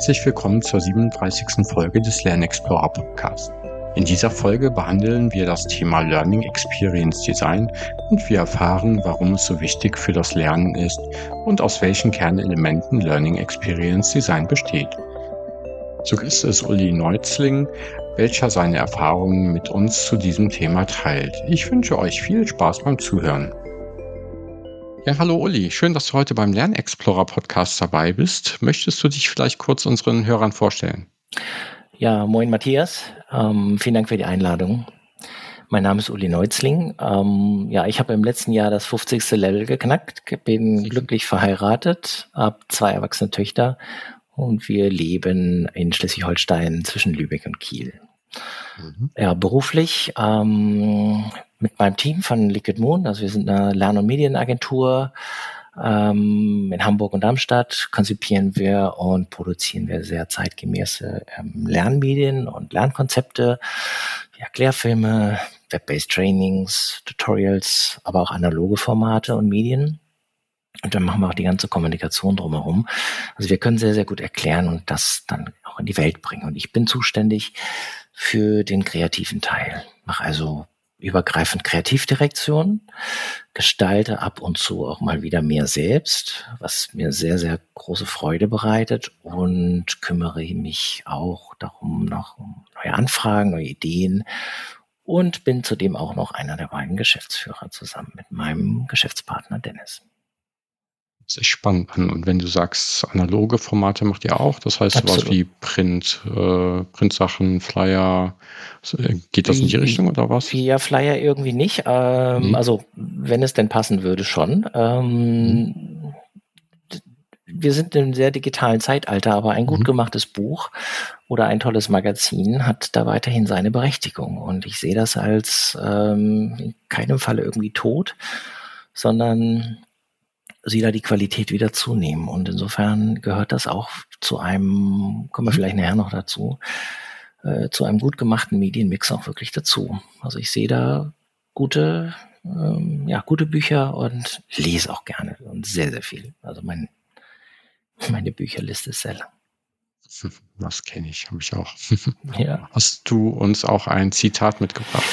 herzlich willkommen zur 37. Folge des Lernexplorer Podcast. In dieser Folge behandeln wir das Thema Learning Experience Design und wir erfahren, warum es so wichtig für das Lernen ist und aus welchen Kernelementen Learning Experience Design besteht. Gast ist Uli Neuzling, welcher seine Erfahrungen mit uns zu diesem Thema teilt. Ich wünsche euch viel Spaß beim Zuhören. Ja, hallo Uli, schön, dass du heute beim Lernexplorer Podcast dabei bist. Möchtest du dich vielleicht kurz unseren Hörern vorstellen? Ja, moin Matthias, ähm, vielen Dank für die Einladung. Mein Name ist Uli Neuzling. Ähm, ja, ich habe im letzten Jahr das 50. Level geknackt, bin glücklich verheiratet, habe zwei erwachsene Töchter und wir leben in Schleswig-Holstein zwischen Lübeck und Kiel. Mhm. Ja, beruflich ähm, mit meinem Team von Liquid Moon, also wir sind eine Lern- und Medienagentur ähm, in Hamburg und Darmstadt, konzipieren wir und produzieren wir sehr zeitgemäße ähm, Lernmedien und Lernkonzepte, ja, Klärfilme, Web-based Trainings, Tutorials, aber auch analoge Formate und Medien. Und dann machen wir auch die ganze Kommunikation drumherum. Also wir können sehr, sehr gut erklären und das dann auch in die Welt bringen. Und ich bin zuständig für den kreativen Teil. Mache also übergreifend Kreativdirektion, gestalte ab und zu auch mal wieder mehr selbst, was mir sehr, sehr große Freude bereitet und kümmere mich auch darum noch um neue Anfragen, neue Ideen und bin zudem auch noch einer der beiden Geschäftsführer zusammen mit meinem Geschäftspartner Dennis sich spannend an. Und wenn du sagst, analoge Formate macht ihr auch, das heißt Absolut. sowas wie Print, äh, Printsachen, Flyer, äh, geht das in die Richtung oder was? Ja, Flyer irgendwie nicht. Ähm, mhm. Also wenn es denn passen würde, schon. Ähm, mhm. Wir sind in einem sehr digitalen Zeitalter, aber ein gut mhm. gemachtes Buch oder ein tolles Magazin hat da weiterhin seine Berechtigung. Und ich sehe das als ähm, in keinem Falle irgendwie tot, sondern sie da die Qualität wieder zunehmen. Und insofern gehört das auch zu einem, kommen wir mhm. vielleicht nachher noch dazu, äh, zu einem gut gemachten Medienmix auch wirklich dazu. Also ich sehe da gute, ähm, ja, gute Bücher und lese auch gerne und sehr, sehr viel. Also mein, meine Bücherliste ist sehr lang. Das kenne ich, habe ich auch. ja. Hast du uns auch ein Zitat mitgebracht?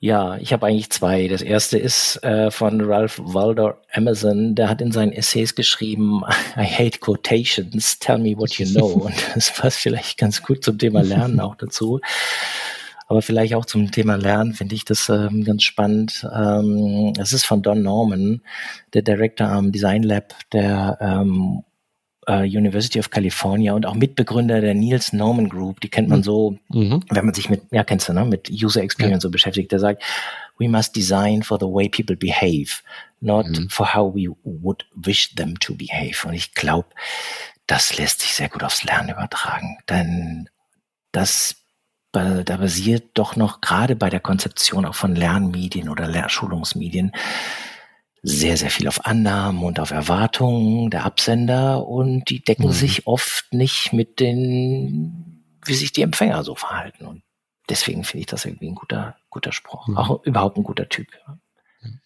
Ja, ich habe eigentlich zwei. Das erste ist äh, von Ralph Waldo Emerson. Der hat in seinen Essays geschrieben, I hate quotations, tell me what you know. Und das passt vielleicht ganz gut zum Thema Lernen auch dazu. Aber vielleicht auch zum Thema Lernen finde ich das ähm, ganz spannend. Ähm, das ist von Don Norman, der Director am Design Lab der ähm, äh, University of California und auch Mitbegründer der Niels Norman Group. Die kennt man mhm. so, mhm. wenn man sich mit, ja, kennst du, ne, mit User Experience ja. so beschäftigt. Der sagt, we must design for the way people behave, not mhm. for how we would wish them to behave. Und ich glaube, das lässt sich sehr gut aufs Lernen übertragen. Denn das da basiert doch noch gerade bei der Konzeption auch von Lernmedien oder Lehrschulungsmedien sehr, sehr viel auf Annahmen und auf Erwartungen der Absender und die decken mhm. sich oft nicht mit den, wie sich die Empfänger so verhalten. Und deswegen finde ich das irgendwie ein guter, guter Spruch. Mhm. Auch überhaupt ein guter Typ.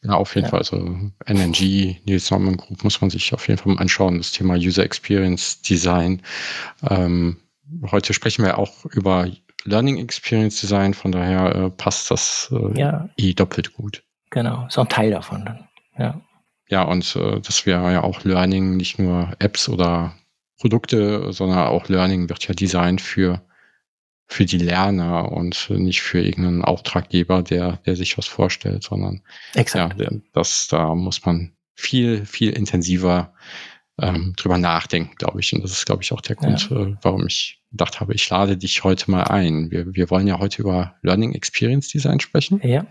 Ja, auf jeden ja. Fall. Also NNG, Nils Norman Group muss man sich auf jeden Fall mal anschauen. Das Thema User Experience Design. Ähm, heute sprechen wir auch über Learning Experience Design, von daher äh, passt das äh, ja. eh doppelt gut. Genau, ist auch ein Teil davon dann. Ja. Ja, und äh, das wäre ja auch Learning, nicht nur Apps oder Produkte, sondern auch Learning wird ja designt für, für die Lerner und nicht für irgendeinen Auftraggeber, der, der sich was vorstellt, sondern Exakt. ja, das, da muss man viel, viel intensiver ähm, drüber nachdenken, glaube ich. Und das ist, glaube ich, auch der Grund, ja. äh, warum ich gedacht habe, ich lade dich heute mal ein. Wir, wir wollen ja heute über Learning Experience Design sprechen. Ja.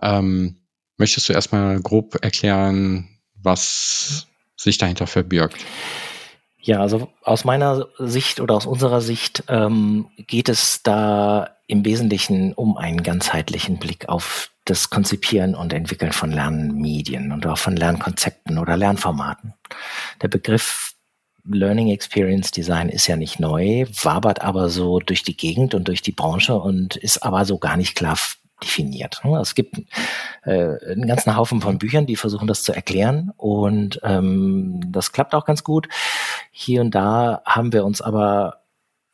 Ähm, Möchtest du erstmal grob erklären, was sich dahinter verbirgt? Ja, also aus meiner Sicht oder aus unserer Sicht ähm, geht es da im Wesentlichen um einen ganzheitlichen Blick auf das Konzipieren und Entwickeln von Lernmedien und auch von Lernkonzepten oder Lernformaten. Der Begriff Learning Experience Design ist ja nicht neu, wabert aber so durch die Gegend und durch die Branche und ist aber so gar nicht klar definiert. Ne? Es gibt äh, einen ganzen Haufen von Büchern, die versuchen das zu erklären und ähm, das klappt auch ganz gut. Hier und da haben wir uns aber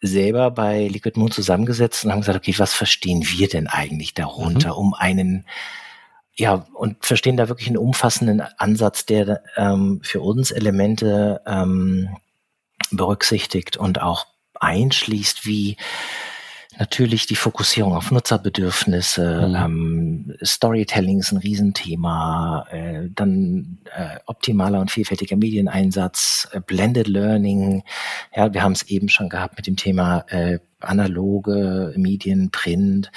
selber bei Liquid Moon zusammengesetzt und haben gesagt, okay, was verstehen wir denn eigentlich darunter, mhm. um einen ja, und verstehen da wirklich einen umfassenden Ansatz, der ähm, für uns Elemente ähm, berücksichtigt und auch einschließt, wie natürlich die Fokussierung auf Nutzerbedürfnisse, mhm. ähm, Storytelling ist ein Riesenthema, äh, dann äh, optimaler und vielfältiger Medieneinsatz, äh, Blended Learning, ja, wir haben es eben schon gehabt mit dem Thema äh, analoge Medien, Print,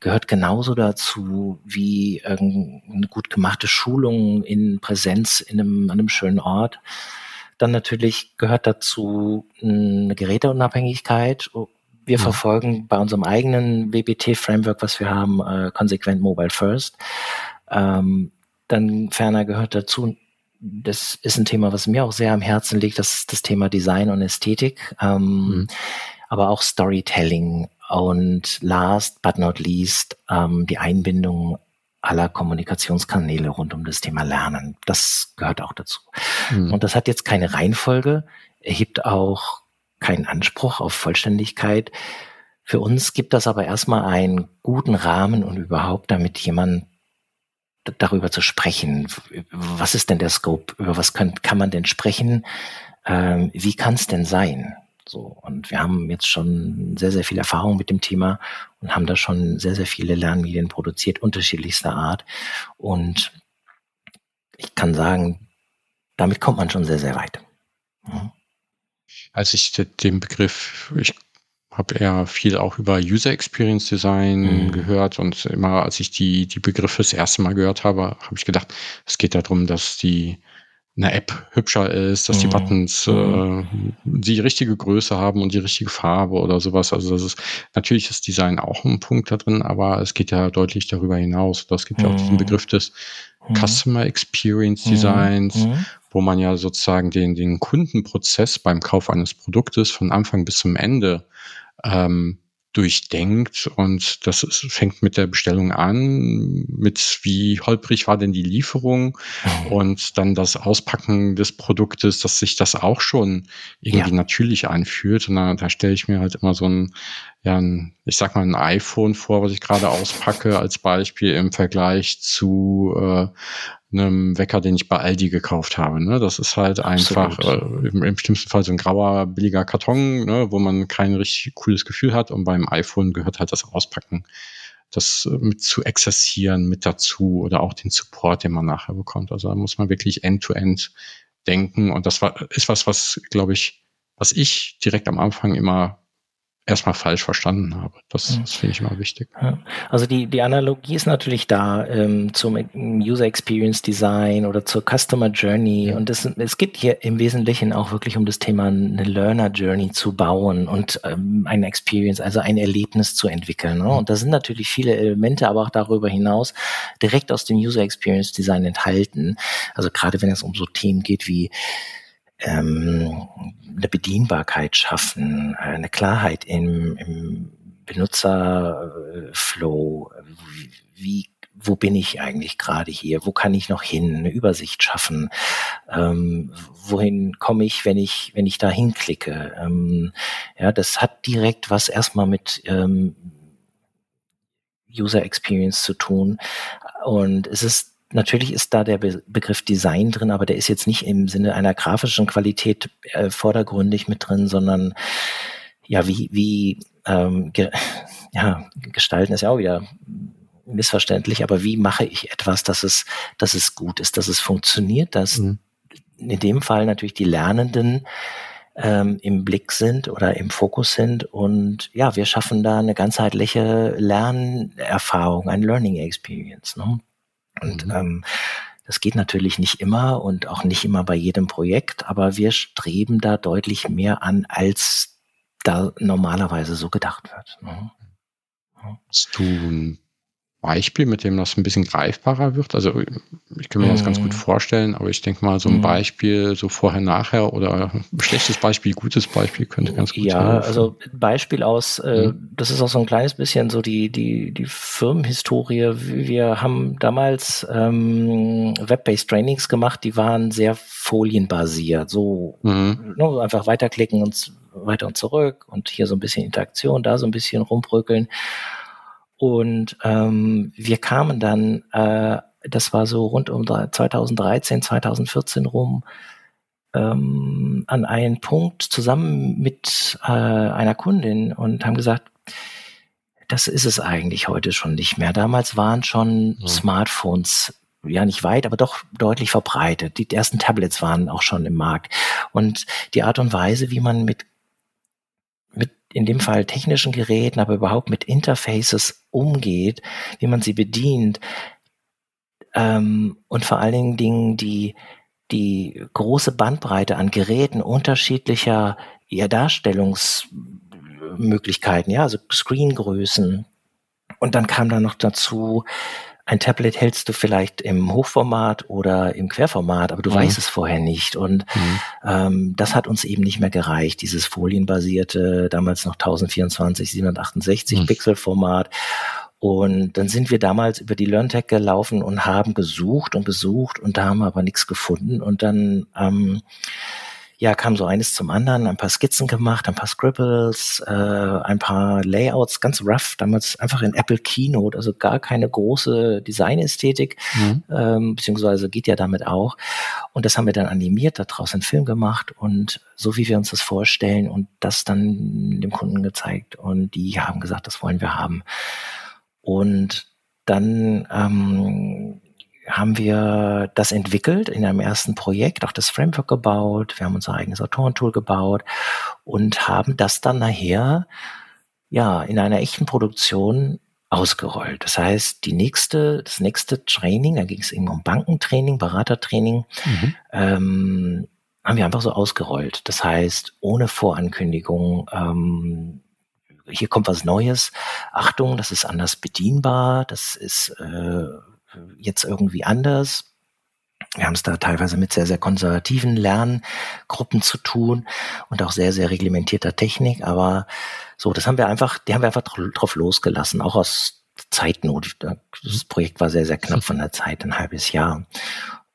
gehört genauso dazu wie eine gut gemachte Schulung in Präsenz in einem, an einem schönen Ort. Dann natürlich gehört dazu eine Geräteunabhängigkeit. Wir verfolgen bei unserem eigenen WBT-Framework, was wir haben, äh, konsequent Mobile First. Ähm, dann ferner gehört dazu, das ist ein Thema, was mir auch sehr am Herzen liegt, das ist das Thema Design und Ästhetik, ähm, mhm. aber auch Storytelling und last but not least ähm, die Einbindung aller Kommunikationskanäle rund um das Thema Lernen. Das gehört auch dazu. Mhm. Und das hat jetzt keine Reihenfolge, erhebt auch keinen Anspruch auf Vollständigkeit. Für uns gibt das aber erstmal einen guten Rahmen und überhaupt, damit jemand darüber zu sprechen. Was ist denn der Scope? Über was kann, kann man denn sprechen? Ähm, wie kann es denn sein? So, und wir haben jetzt schon sehr, sehr viel Erfahrung mit dem Thema und haben da schon sehr, sehr viele Lernmedien produziert, unterschiedlichster Art. Und ich kann sagen, damit kommt man schon sehr, sehr weit. Mhm. Als ich den Begriff, ich habe eher viel auch über User Experience Design mhm. gehört und immer als ich die, die Begriffe das erste Mal gehört habe, habe ich gedacht, es geht darum, dass die eine App hübscher ist, dass die mhm. Buttons äh, die richtige Größe haben und die richtige Farbe oder sowas. Also das ist natürlich ist Design auch ein Punkt da drin, aber es geht ja deutlich darüber hinaus. Es gibt ja auch diesen mhm. Begriff des mhm. Customer Experience Designs, wo man ja sozusagen den, den Kundenprozess beim Kauf eines Produktes von Anfang bis zum Ende ähm, durchdenkt und das ist, fängt mit der Bestellung an, mit wie holprig war denn die Lieferung mhm. und dann das Auspacken des Produktes, dass sich das auch schon irgendwie ja. natürlich anfühlt und da, da stelle ich mir halt immer so ein, ja, ein, ich sag mal ein iPhone vor, was ich gerade auspacke als Beispiel im Vergleich zu äh, einem Wecker, den ich bei Aldi gekauft habe. Ne? Das ist halt Absolut. einfach äh, im, im, schlimmsten Fall so ein grauer, billiger Karton, ne? wo man kein richtig cooles Gefühl hat. Und beim iPhone gehört halt das Auspacken, das äh, mit zu exerzieren mit dazu oder auch den Support, den man nachher bekommt. Also da muss man wirklich end-to-end -end denken. Und das war, ist was, was, glaube ich, was ich direkt am Anfang immer erstmal falsch verstanden habe. Das, das finde ich immer wichtig. Also die, die Analogie ist natürlich da ähm, zum User Experience Design oder zur Customer Journey. Ja. Und es, es geht hier im Wesentlichen auch wirklich um das Thema, eine Learner Journey zu bauen und ähm, eine Experience, also ein Erlebnis zu entwickeln. Ne? Und da sind natürlich viele Elemente, aber auch darüber hinaus direkt aus dem User Experience Design enthalten. Also gerade wenn es um so Themen geht wie ähm, eine Bedienbarkeit schaffen, eine Klarheit im, im Benutzerflow, wie wo bin ich eigentlich gerade hier? Wo kann ich noch hin? Eine Übersicht schaffen. Ähm, wohin komme ich, wenn ich, wenn ich da hinklicke? Ähm, ja, das hat direkt was erstmal mit ähm, User Experience zu tun. Und es ist Natürlich ist da der Be Begriff Design drin, aber der ist jetzt nicht im Sinne einer grafischen Qualität äh, vordergründig mit drin, sondern ja, wie, wie ähm, ge ja, gestalten ist ja auch wieder missverständlich, aber wie mache ich etwas, dass es, dass es gut ist, dass es funktioniert, dass mhm. in dem Fall natürlich die Lernenden ähm, im Blick sind oder im Fokus sind und ja, wir schaffen da eine ganzheitliche Lernerfahrung, ein Learning Experience. Ne? Und mhm. ähm, das geht natürlich nicht immer und auch nicht immer bei jedem Projekt, aber wir streben da deutlich mehr an, als da normalerweise so gedacht wird. Ne? Hast du ein Beispiel, mit dem das ein bisschen greifbarer wird? Also ich kann mir das ganz gut mhm. vorstellen, aber ich denke mal, so ein mhm. Beispiel, so vorher, nachher oder ein schlechtes Beispiel, gutes Beispiel könnte ganz gut ja, sein. Ja, also Beispiel aus, äh, mhm. das ist auch so ein kleines bisschen so die, die, die Firmenhistorie. Wir haben damals ähm, Web-based Trainings gemacht, die waren sehr folienbasiert, so mhm. ne, einfach weiterklicken und weiter und zurück und hier so ein bisschen Interaktion, da so ein bisschen rumbröckeln. Und ähm, wir kamen dann, äh, das war so rund um 2013, 2014 rum, ähm, an einen Punkt zusammen mit äh, einer Kundin und haben gesagt, das ist es eigentlich heute schon nicht mehr. Damals waren schon ja. Smartphones ja nicht weit, aber doch deutlich verbreitet. Die ersten Tablets waren auch schon im Markt. Und die Art und Weise, wie man mit mit in dem Fall technischen Geräten, aber überhaupt mit Interfaces umgeht, wie man sie bedient ähm, und vor allen Dingen die, die große Bandbreite an Geräten unterschiedlicher ja, Darstellungsmöglichkeiten, ja, also Screengrößen. Und dann kam da noch dazu ein Tablet hältst du vielleicht im Hochformat oder im Querformat, aber du mhm. weißt es vorher nicht. Und mhm. ähm, das hat uns eben nicht mehr gereicht, dieses folienbasierte, damals noch 1024, 768 mhm. Pixel Format. Und dann sind wir damals über die LearnTech gelaufen und haben gesucht und gesucht und da haben wir aber nichts gefunden. Und dann ähm, ja, kam so eines zum anderen, ein paar Skizzen gemacht, ein paar Scribbles, äh, ein paar Layouts, ganz rough, damals einfach in Apple Keynote, also gar keine große Designästhetik, mhm. ähm, beziehungsweise geht ja damit auch. Und das haben wir dann animiert, daraus einen Film gemacht und so wie wir uns das vorstellen und das dann dem Kunden gezeigt und die haben gesagt, das wollen wir haben. Und dann ähm, haben wir das entwickelt in einem ersten Projekt, auch das Framework gebaut, wir haben unser eigenes Autorentool gebaut und haben das dann nachher ja in einer echten Produktion ausgerollt. Das heißt, die nächste, das nächste Training, da ging es eben um Bankentraining, Beratertraining, mhm. ähm, haben wir einfach so ausgerollt. Das heißt, ohne Vorankündigung, ähm, hier kommt was Neues. Achtung, das ist anders bedienbar, das ist äh, jetzt irgendwie anders. Wir haben es da teilweise mit sehr, sehr konservativen Lerngruppen zu tun und auch sehr, sehr reglementierter Technik. Aber so, das haben wir einfach, die haben wir einfach drauf losgelassen, auch aus Zeitnot. Das Projekt war sehr, sehr knapp von der Zeit, ein halbes Jahr.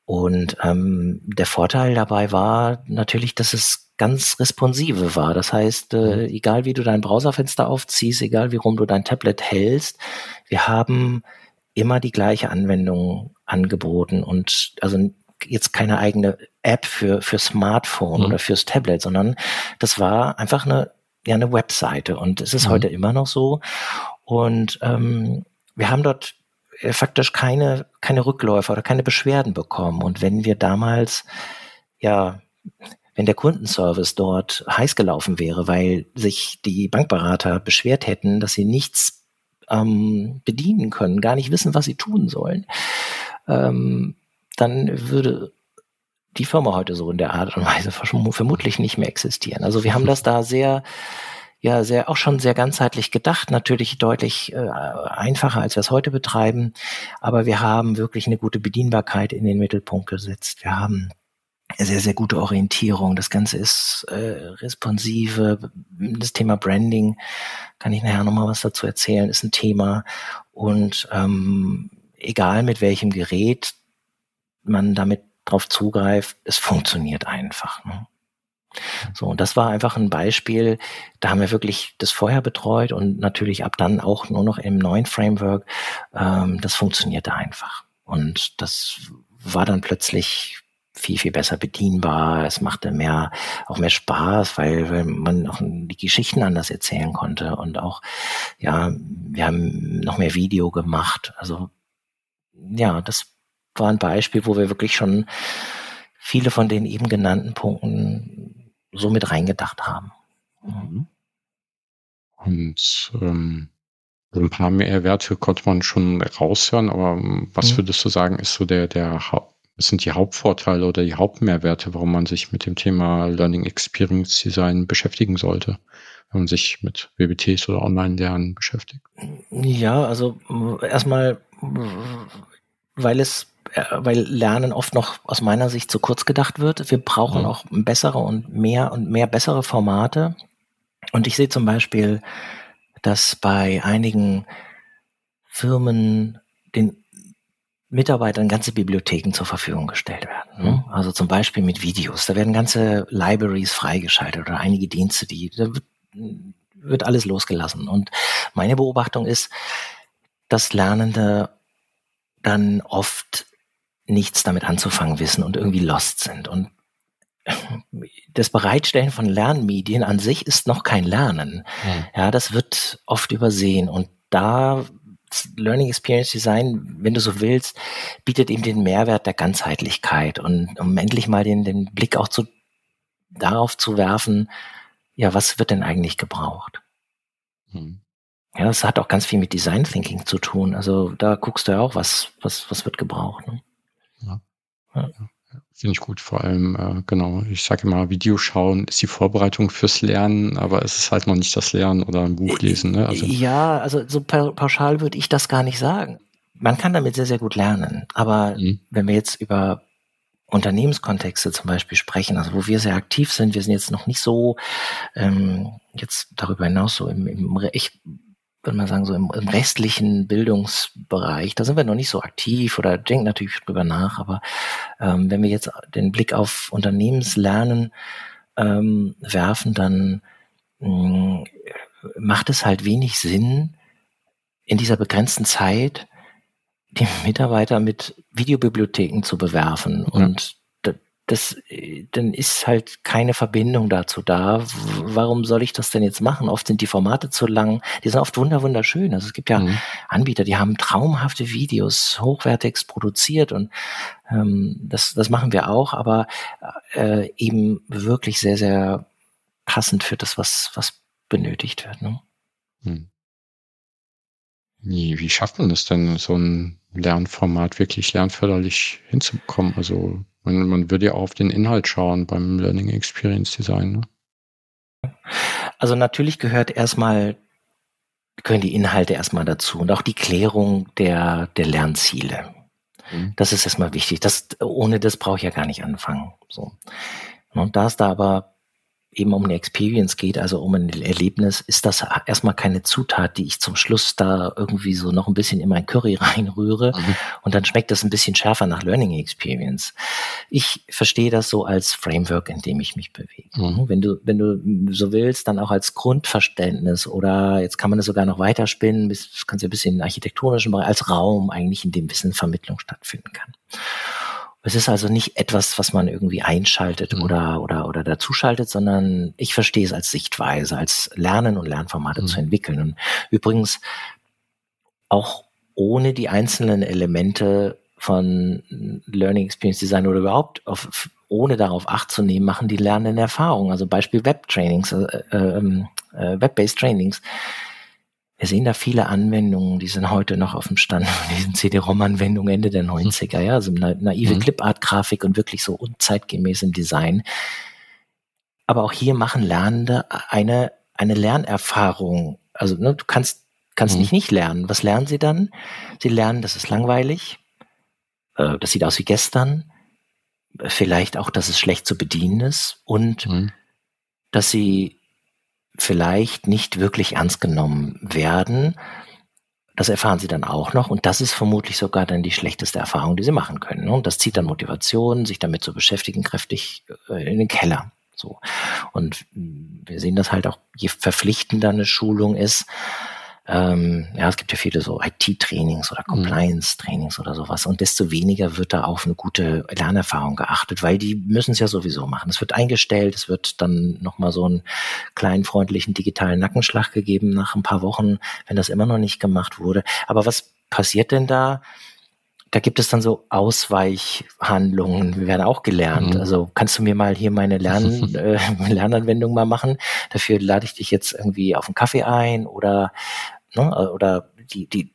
Und ähm, der Vorteil dabei war natürlich, dass es ganz responsive war. Das heißt, äh, mhm. egal wie du dein Browserfenster aufziehst, egal wie rum du dein Tablet hältst, wir haben immer die gleiche Anwendung angeboten und also jetzt keine eigene App für, für Smartphone mhm. oder fürs Tablet, sondern das war einfach eine, ja, eine Webseite und es ist mhm. heute immer noch so. Und ähm, wir haben dort äh, faktisch keine, keine Rückläufer oder keine Beschwerden bekommen. Und wenn wir damals, ja, wenn der Kundenservice dort heiß gelaufen wäre, weil sich die Bankberater beschwert hätten, dass sie nichts ähm, bedienen können, gar nicht wissen, was sie tun sollen, ähm, dann würde die Firma heute so in der Art und Weise vermutlich nicht mehr existieren. Also wir haben das da sehr, ja, sehr, auch schon sehr ganzheitlich gedacht, natürlich deutlich äh, einfacher, als wir es heute betreiben, aber wir haben wirklich eine gute Bedienbarkeit in den Mittelpunkt gesetzt. Wir haben sehr, sehr gute Orientierung. Das Ganze ist äh, responsive. Das Thema Branding, kann ich nachher nochmal was dazu erzählen, ist ein Thema. Und ähm, egal mit welchem Gerät man damit drauf zugreift, es funktioniert einfach. Ne? So, und das war einfach ein Beispiel, da haben wir wirklich das vorher betreut und natürlich ab dann auch nur noch im neuen Framework. Ähm, das funktionierte einfach. Und das war dann plötzlich viel, viel besser bedienbar. Es machte mehr, auch mehr Spaß, weil, weil man auch die Geschichten anders erzählen konnte und auch, ja, wir haben noch mehr Video gemacht. Also, ja, das war ein Beispiel, wo wir wirklich schon viele von den eben genannten Punkten so mit reingedacht haben. Mhm. Und ähm, ein paar Mehrwerte konnte man schon raushören, aber was mhm. würdest du sagen, ist so der, der was sind die Hauptvorteile oder die Hauptmehrwerte, warum man sich mit dem Thema Learning Experience Design beschäftigen sollte, wenn man sich mit WBTs oder Online-Lernen beschäftigt? Ja, also erstmal, weil es äh, weil Lernen oft noch aus meiner Sicht zu kurz gedacht wird. Wir brauchen mhm. auch bessere und mehr und mehr bessere Formate. Und ich sehe zum Beispiel, dass bei einigen Firmen den Mitarbeitern ganze Bibliotheken zur Verfügung gestellt werden. Ne? Mhm. Also zum Beispiel mit Videos. Da werden ganze Libraries freigeschaltet oder einige Dienste, die da wird, wird alles losgelassen. Und meine Beobachtung ist, dass Lernende dann oft nichts damit anzufangen wissen und irgendwie lost sind. Und das Bereitstellen von Lernmedien an sich ist noch kein Lernen. Mhm. Ja, das wird oft übersehen. Und da Learning Experience Design, wenn du so willst, bietet eben den Mehrwert der Ganzheitlichkeit und um endlich mal den, den Blick auch zu, darauf zu werfen, ja, was wird denn eigentlich gebraucht? Hm. Ja, das hat auch ganz viel mit Design Thinking zu tun. Also da guckst du ja auch, was, was, was wird gebraucht. Ne? Ja. ja. Finde ich gut, vor allem, äh, genau, ich sage immer, Videoschauen ist die Vorbereitung fürs Lernen, aber es ist halt noch nicht das Lernen oder ein Buch lesen. Ne? Also, ja, also so pauschal würde ich das gar nicht sagen. Man kann damit sehr, sehr gut lernen, aber mhm. wenn wir jetzt über Unternehmenskontexte zum Beispiel sprechen, also wo wir sehr aktiv sind, wir sind jetzt noch nicht so ähm, jetzt darüber hinaus so im, im ich würde man sagen, so im, im, restlichen Bildungsbereich, da sind wir noch nicht so aktiv oder denken natürlich drüber nach, aber ähm, wenn wir jetzt den Blick auf Unternehmenslernen ähm, werfen, dann mh, mm, macht es halt wenig Sinn, in dieser begrenzten Zeit die Mitarbeiter mit Videobibliotheken zu bewerfen ja. und das, dann ist halt keine Verbindung dazu da. Warum soll ich das denn jetzt machen? Oft sind die Formate zu lang. Die sind oft wunder wunderschön. Also es gibt ja mhm. Anbieter, die haben traumhafte Videos, hochwertigst produziert und ähm, das, das machen wir auch, aber äh, eben wirklich sehr, sehr passend für das, was, was benötigt wird. Ne? Mhm. Wie, wie schafft man das denn, so ein Lernformat wirklich lernförderlich hinzubekommen? Also man, man würde ja auch auf den Inhalt schauen beim Learning Experience Design. Ne? Also natürlich gehört erstmal, gehören die Inhalte erstmal dazu und auch die Klärung der, der Lernziele. Mhm. Das ist erstmal wichtig. Das, ohne das brauche ich ja gar nicht anfangen. So. Und da es da aber eben um eine Experience geht, also um ein Erlebnis, ist das erstmal keine Zutat, die ich zum Schluss da irgendwie so noch ein bisschen in mein Curry reinrühre mhm. und dann schmeckt das ein bisschen schärfer nach Learning Experience. Ich verstehe das so als Framework, in dem ich mich bewege. Mhm. Wenn du, wenn du so willst, dann auch als Grundverständnis oder jetzt kann man es sogar noch weiterspinnen, bis, kannst du ein bisschen in architektonischen Bereich, als Raum eigentlich, in dem Wissenvermittlung stattfinden kann. Es ist also nicht etwas, was man irgendwie einschaltet mhm. oder, oder, oder dazuschaltet, sondern ich verstehe es als Sichtweise, als Lernen und Lernformate mhm. zu entwickeln. Und übrigens auch ohne die einzelnen Elemente von Learning Experience Design oder überhaupt auf, ohne darauf Acht zu nehmen, machen die Lernenden Erfahrungen. Also Beispiel Web-Trainings, äh, äh, ähm, äh, Web-based Trainings wir sehen da viele Anwendungen, die sind heute noch auf dem Stand von diesen CD-ROM-Anwendungen Ende der 90er, ja, also na naive mhm. Clipart-Grafik und wirklich so unzeitgemäß im Design. Aber auch hier machen Lernende eine, eine Lernerfahrung. Also ne, du kannst, kannst mhm. nicht nicht lernen. Was lernen sie dann? Sie lernen, das ist langweilig, äh, das sieht aus wie gestern, vielleicht auch, dass es schlecht zu bedienen ist und mhm. dass sie vielleicht nicht wirklich ernst genommen werden. Das erfahren sie dann auch noch und das ist vermutlich sogar dann die schlechteste Erfahrung, die sie machen können. Und das zieht dann Motivation, sich damit zu beschäftigen, kräftig äh, in den Keller. So. Und wir sehen das halt auch, je verpflichtender eine Schulung ist, ähm, ja, es gibt ja viele so IT-Trainings oder mhm. Compliance-Trainings oder sowas. Und desto weniger wird da auf eine gute Lernerfahrung geachtet, weil die müssen es ja sowieso machen. Es wird eingestellt, es wird dann nochmal so einen kleinen freundlichen digitalen Nackenschlag gegeben nach ein paar Wochen, wenn das immer noch nicht gemacht wurde. Aber was passiert denn da? Da gibt es dann so Ausweichhandlungen. Wir werden auch gelernt. Mhm. Also kannst du mir mal hier meine Lern, äh, Lernanwendung mal machen? Dafür lade ich dich jetzt irgendwie auf einen Kaffee ein oder ne, oder die die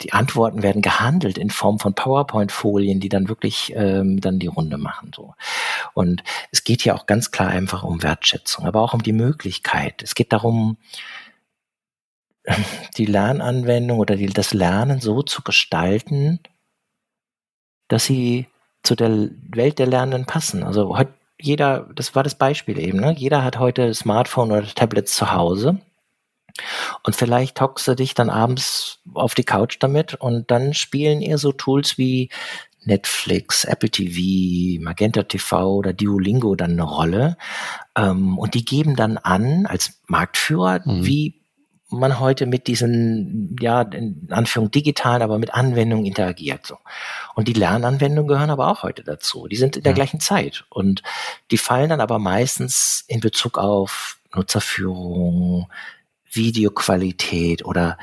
die Antworten werden gehandelt in Form von PowerPoint-Folien, die dann wirklich ähm, dann die Runde machen. So. Und es geht hier auch ganz klar einfach um Wertschätzung, aber auch um die Möglichkeit. Es geht darum, die Lernanwendung oder die, das Lernen so zu gestalten, dass sie zu der Welt der Lernenden passen. Also jeder, das war das Beispiel eben, ne? jeder hat heute Smartphone oder Tablets zu Hause und vielleicht hockst du dich dann abends auf die Couch damit und dann spielen ihr so Tools wie Netflix, Apple TV, Magenta TV oder Duolingo dann eine Rolle. Ähm, und die geben dann an, als Marktführer, mhm. wie man heute mit diesen, ja, in Anführung digitalen, aber mit Anwendungen interagiert. So. Und die Lernanwendungen gehören aber auch heute dazu. Die sind in der ja. gleichen Zeit. Und die fallen dann aber meistens in Bezug auf Nutzerführung, Videoqualität oder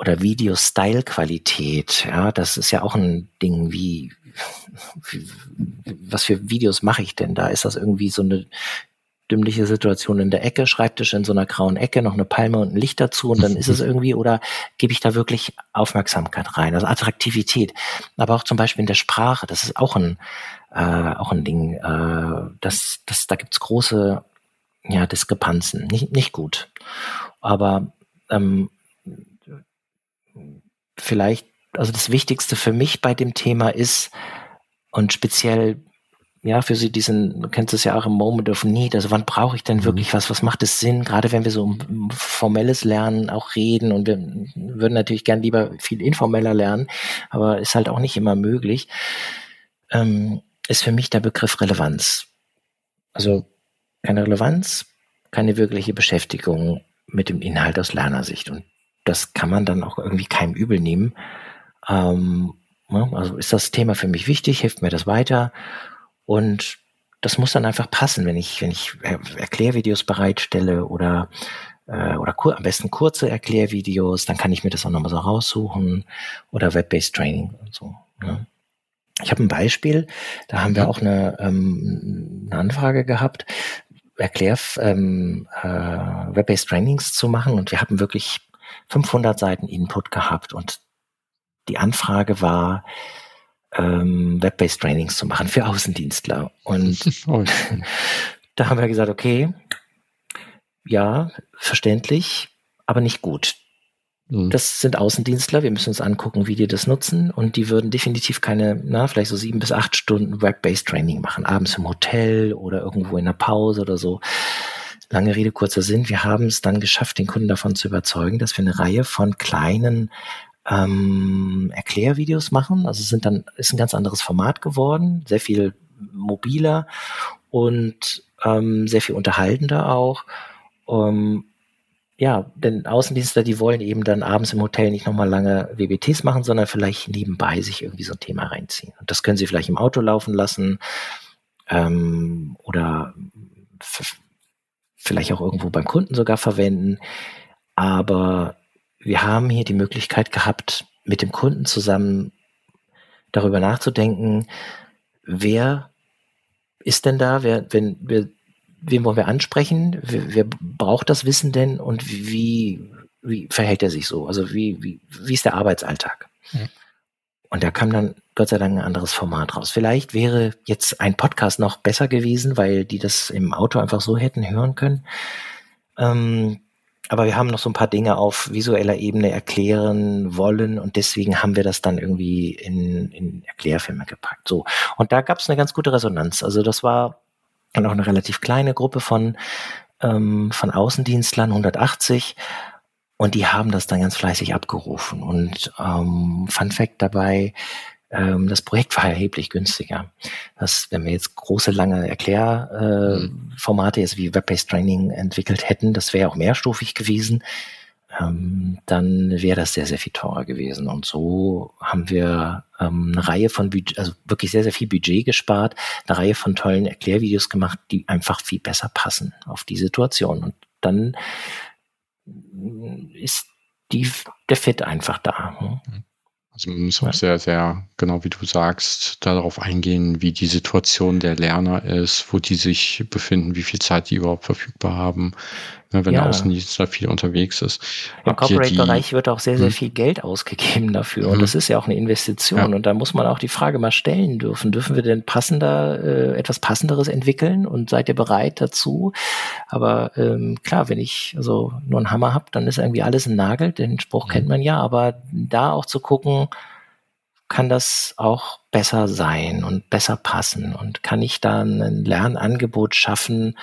oder Video-Style-Qualität, ja, das ist ja auch ein Ding, wie, wie was für Videos mache ich denn da? Ist das irgendwie so eine dümmliche Situation in der Ecke, Schreibtisch in so einer grauen Ecke, noch eine Palme und ein Licht dazu und dann ist es irgendwie, oder gebe ich da wirklich Aufmerksamkeit rein? Also Attraktivität. Aber auch zum Beispiel in der Sprache, das ist auch ein, äh, auch ein Ding, äh, das, das, da gibt's große ja, Diskrepanzen. Nicht, nicht gut. Aber ähm, vielleicht, also das Wichtigste für mich bei dem Thema ist, und speziell ja, für sie diesen, du kennst es ja auch im Moment of Need, also wann brauche ich denn mhm. wirklich was, was macht es Sinn, gerade wenn wir so um formelles Lernen auch reden und wir würden natürlich gern lieber viel informeller lernen, aber ist halt auch nicht immer möglich, ähm, ist für mich der Begriff Relevanz. Also keine Relevanz, keine wirkliche Beschäftigung mit dem Inhalt aus Lernersicht. Und das kann man dann auch irgendwie keinem übel nehmen. Ähm, ne, also ist das Thema für mich wichtig, hilft mir das weiter? Und das muss dann einfach passen, wenn ich, wenn ich Erklärvideos bereitstelle oder äh, oder am besten kurze Erklärvideos, dann kann ich mir das auch nochmal so raussuchen oder Web-based Training und so. Ne? Ich habe ein Beispiel, da haben wir auch eine, ähm, eine Anfrage gehabt. Erklär, ähm, äh, Web-based Trainings zu machen und wir haben wirklich 500 Seiten Input gehabt und die Anfrage war, ähm, Web-based Trainings zu machen für Außendienstler. Und oh, da haben wir gesagt, okay, ja, verständlich, aber nicht gut. Mhm. Das sind Außendienstler, wir müssen uns angucken, wie die das nutzen und die würden definitiv keine, na, vielleicht so sieben bis acht Stunden Web-based Training machen, abends im Hotel oder irgendwo in der Pause oder so. Lange Rede, kurzer Sinn. Wir haben es dann geschafft, den Kunden davon zu überzeugen, dass wir eine Reihe von kleinen ähm, Erklärvideos machen. Also sind dann, ist ein ganz anderes Format geworden, sehr viel mobiler und ähm, sehr viel unterhaltender auch. Um, ja, denn Außendienstler, die wollen eben dann abends im Hotel nicht nochmal lange WBTs machen, sondern vielleicht nebenbei sich irgendwie so ein Thema reinziehen. Und das können sie vielleicht im Auto laufen lassen ähm, oder vielleicht auch irgendwo beim Kunden sogar verwenden. Aber wir haben hier die Möglichkeit gehabt, mit dem Kunden zusammen darüber nachzudenken, wer ist denn da, wer, wenn wir wen wollen wir ansprechen? Wer, wer braucht das Wissen denn und wie, wie verhält er sich so? Also wie, wie, wie ist der Arbeitsalltag? Ja. Und da kam dann Gott sei Dank ein anderes Format raus. Vielleicht wäre jetzt ein Podcast noch besser gewesen, weil die das im Auto einfach so hätten hören können. Ähm, aber wir haben noch so ein paar Dinge auf visueller Ebene erklären wollen und deswegen haben wir das dann irgendwie in, in Erklärfilme gepackt. So. Und da gab es eine ganz gute Resonanz. Also das war und auch eine relativ kleine Gruppe von, ähm, von Außendienstlern, 180. Und die haben das dann ganz fleißig abgerufen. Und ähm, Fun Fact dabei, ähm, das Projekt war erheblich günstiger. Das, wenn wir jetzt große, lange Erklärformate äh, jetzt wie Web-Based Training entwickelt hätten, das wäre auch mehrstufig gewesen ähm, dann wäre das sehr, sehr viel teurer gewesen. Und so haben wir ähm, eine Reihe von Budget, also wirklich sehr, sehr viel Budget gespart, eine Reihe von tollen Erklärvideos gemacht, die einfach viel besser passen auf die Situation. Und dann ist die, der Fit einfach da. Hm? Also man muss auch sehr, sehr, genau wie du sagst, darauf eingehen, wie die Situation der Lerner ist, wo die sich befinden, wie viel Zeit die überhaupt verfügbar haben, ne, wenn ja. der Außendienstler viel unterwegs ist. Im Corporate-Bereich wird auch sehr, sehr hm. viel Geld ausgegeben dafür. Und hm. das ist ja auch eine Investition. Ja. Und da muss man auch die Frage mal stellen dürfen, dürfen wir denn passender, äh, etwas Passenderes entwickeln? Und seid ihr bereit dazu? Aber ähm, klar, wenn ich also nur einen Hammer habe, dann ist irgendwie alles ein Nagel. Den Spruch hm. kennt man ja. Aber da auch zu gucken, kann das auch besser sein und besser passen? Und kann ich da ein Lernangebot schaffen,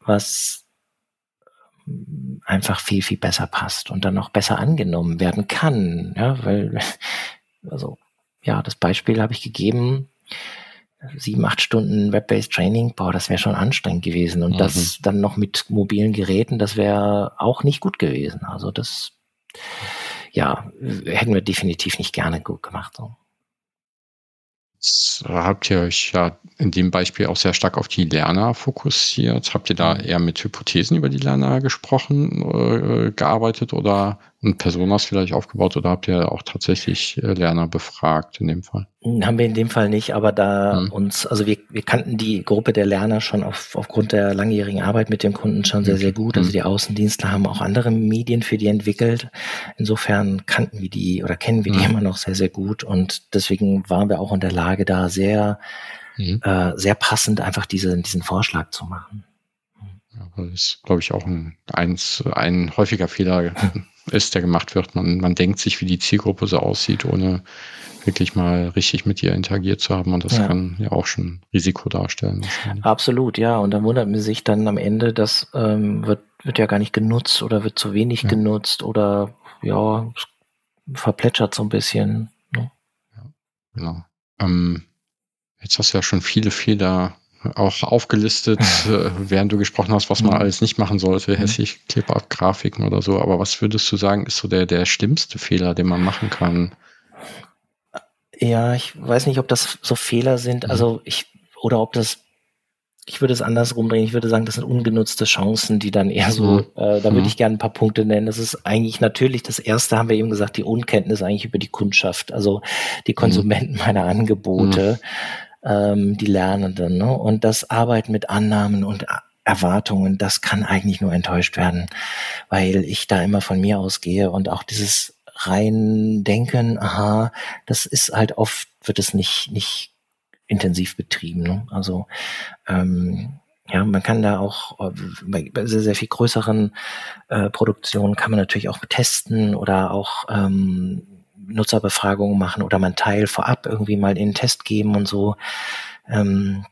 was einfach viel, viel besser passt und dann auch besser angenommen werden kann? Ja, weil, also, ja, das Beispiel habe ich gegeben, sieben, acht Stunden Web-based Training, boah, das wäre schon anstrengend gewesen. Und mhm. das dann noch mit mobilen Geräten, das wäre auch nicht gut gewesen. Also das, ja, hätten wir definitiv nicht gerne gut gemacht. So. Jetzt habt ihr euch ja in dem Beispiel auch sehr stark auf die Lerner fokussiert. Habt ihr da mhm. eher mit Hypothesen über die Lerner gesprochen, äh, gearbeitet oder ein Personas vielleicht aufgebaut oder habt ihr auch tatsächlich äh, Lerner befragt in dem Fall? Hm, haben wir in dem Fall nicht, aber da mhm. uns, also wir, wir kannten die Gruppe der Lerner schon auf, aufgrund der langjährigen Arbeit mit dem Kunden schon sehr, sehr gut. Also mhm. die Außendienstler haben auch andere Medien für die entwickelt. Insofern kannten wir die oder kennen wir die mhm. immer noch sehr, sehr gut und deswegen waren wir auch in der Lage, da sehr, mhm. äh, sehr passend einfach diese, diesen Vorschlag zu machen. Ja, das ist, glaube ich, auch ein, eins, ein häufiger Fehler ist, der gemacht wird. Man, man denkt sich, wie die Zielgruppe so aussieht, ohne wirklich mal richtig mit ihr interagiert zu haben. Und das ja. kann ja auch schon Risiko darstellen. Absolut, ja. Und dann wundert man sich dann am Ende, das ähm, wird, wird ja gar nicht genutzt oder wird zu wenig ja. genutzt oder ja, verplätschert so ein bisschen. Ne? Ja, genau. Ähm, jetzt hast du ja schon viele Fehler auch aufgelistet, äh, während du gesprochen hast, was man alles nicht machen sollte, mhm. hässlich Clip-Art-Grafiken oder so. Aber was würdest du sagen, ist so der, der schlimmste Fehler, den man machen kann? Ja, ich weiß nicht, ob das so Fehler sind, mhm. also ich, oder ob das, ich würde es andersrum drehen, ich würde sagen, das sind ungenutzte Chancen, die dann eher so, mhm. äh, da würde ich gerne ein paar Punkte nennen. Das ist eigentlich natürlich das erste, haben wir eben gesagt, die Unkenntnis eigentlich über die Kundschaft, also die Konsumenten meiner Angebote ähm, die Lernenden. Ne? Und das Arbeiten mit Annahmen und Erwartungen, das kann eigentlich nur enttäuscht werden, weil ich da immer von mir ausgehe und auch dieses rein denken, aha, das ist halt oft, wird es nicht, nicht intensiv betrieben. Ne? Also ähm, ja, man kann da auch äh, bei sehr, sehr viel größeren äh, Produktionen kann man natürlich auch testen oder auch ähm, Nutzerbefragungen machen oder man Teil vorab irgendwie mal in den Test geben und so. Ähm,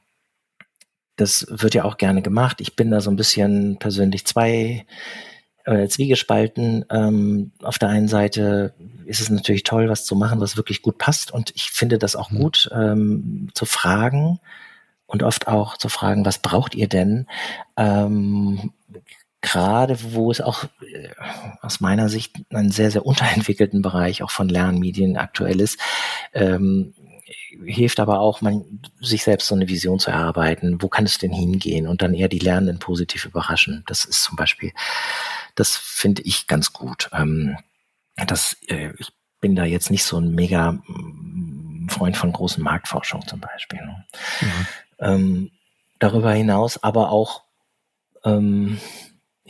das wird ja auch gerne gemacht. Ich bin da so ein bisschen persönlich zwei äh, Zwiegespalten. Ähm, auf der einen Seite ist es natürlich toll, was zu machen, was wirklich gut passt. Und ich finde das auch mhm. gut, ähm, zu fragen und oft auch zu fragen, was braucht ihr denn? Ähm, gerade wo es auch äh, aus meiner Sicht einen sehr, sehr unterentwickelten Bereich auch von Lernmedien aktuell ist, ähm, hilft aber auch, man, sich selbst so eine Vision zu erarbeiten. Wo kann es denn hingehen? Und dann eher die Lernenden positiv überraschen. Das ist zum Beispiel, das finde ich ganz gut. Ähm, das, äh, ich bin da jetzt nicht so ein mega mm, Freund von großen Marktforschung zum Beispiel. Ne? Mhm. Ähm, darüber hinaus aber auch ähm,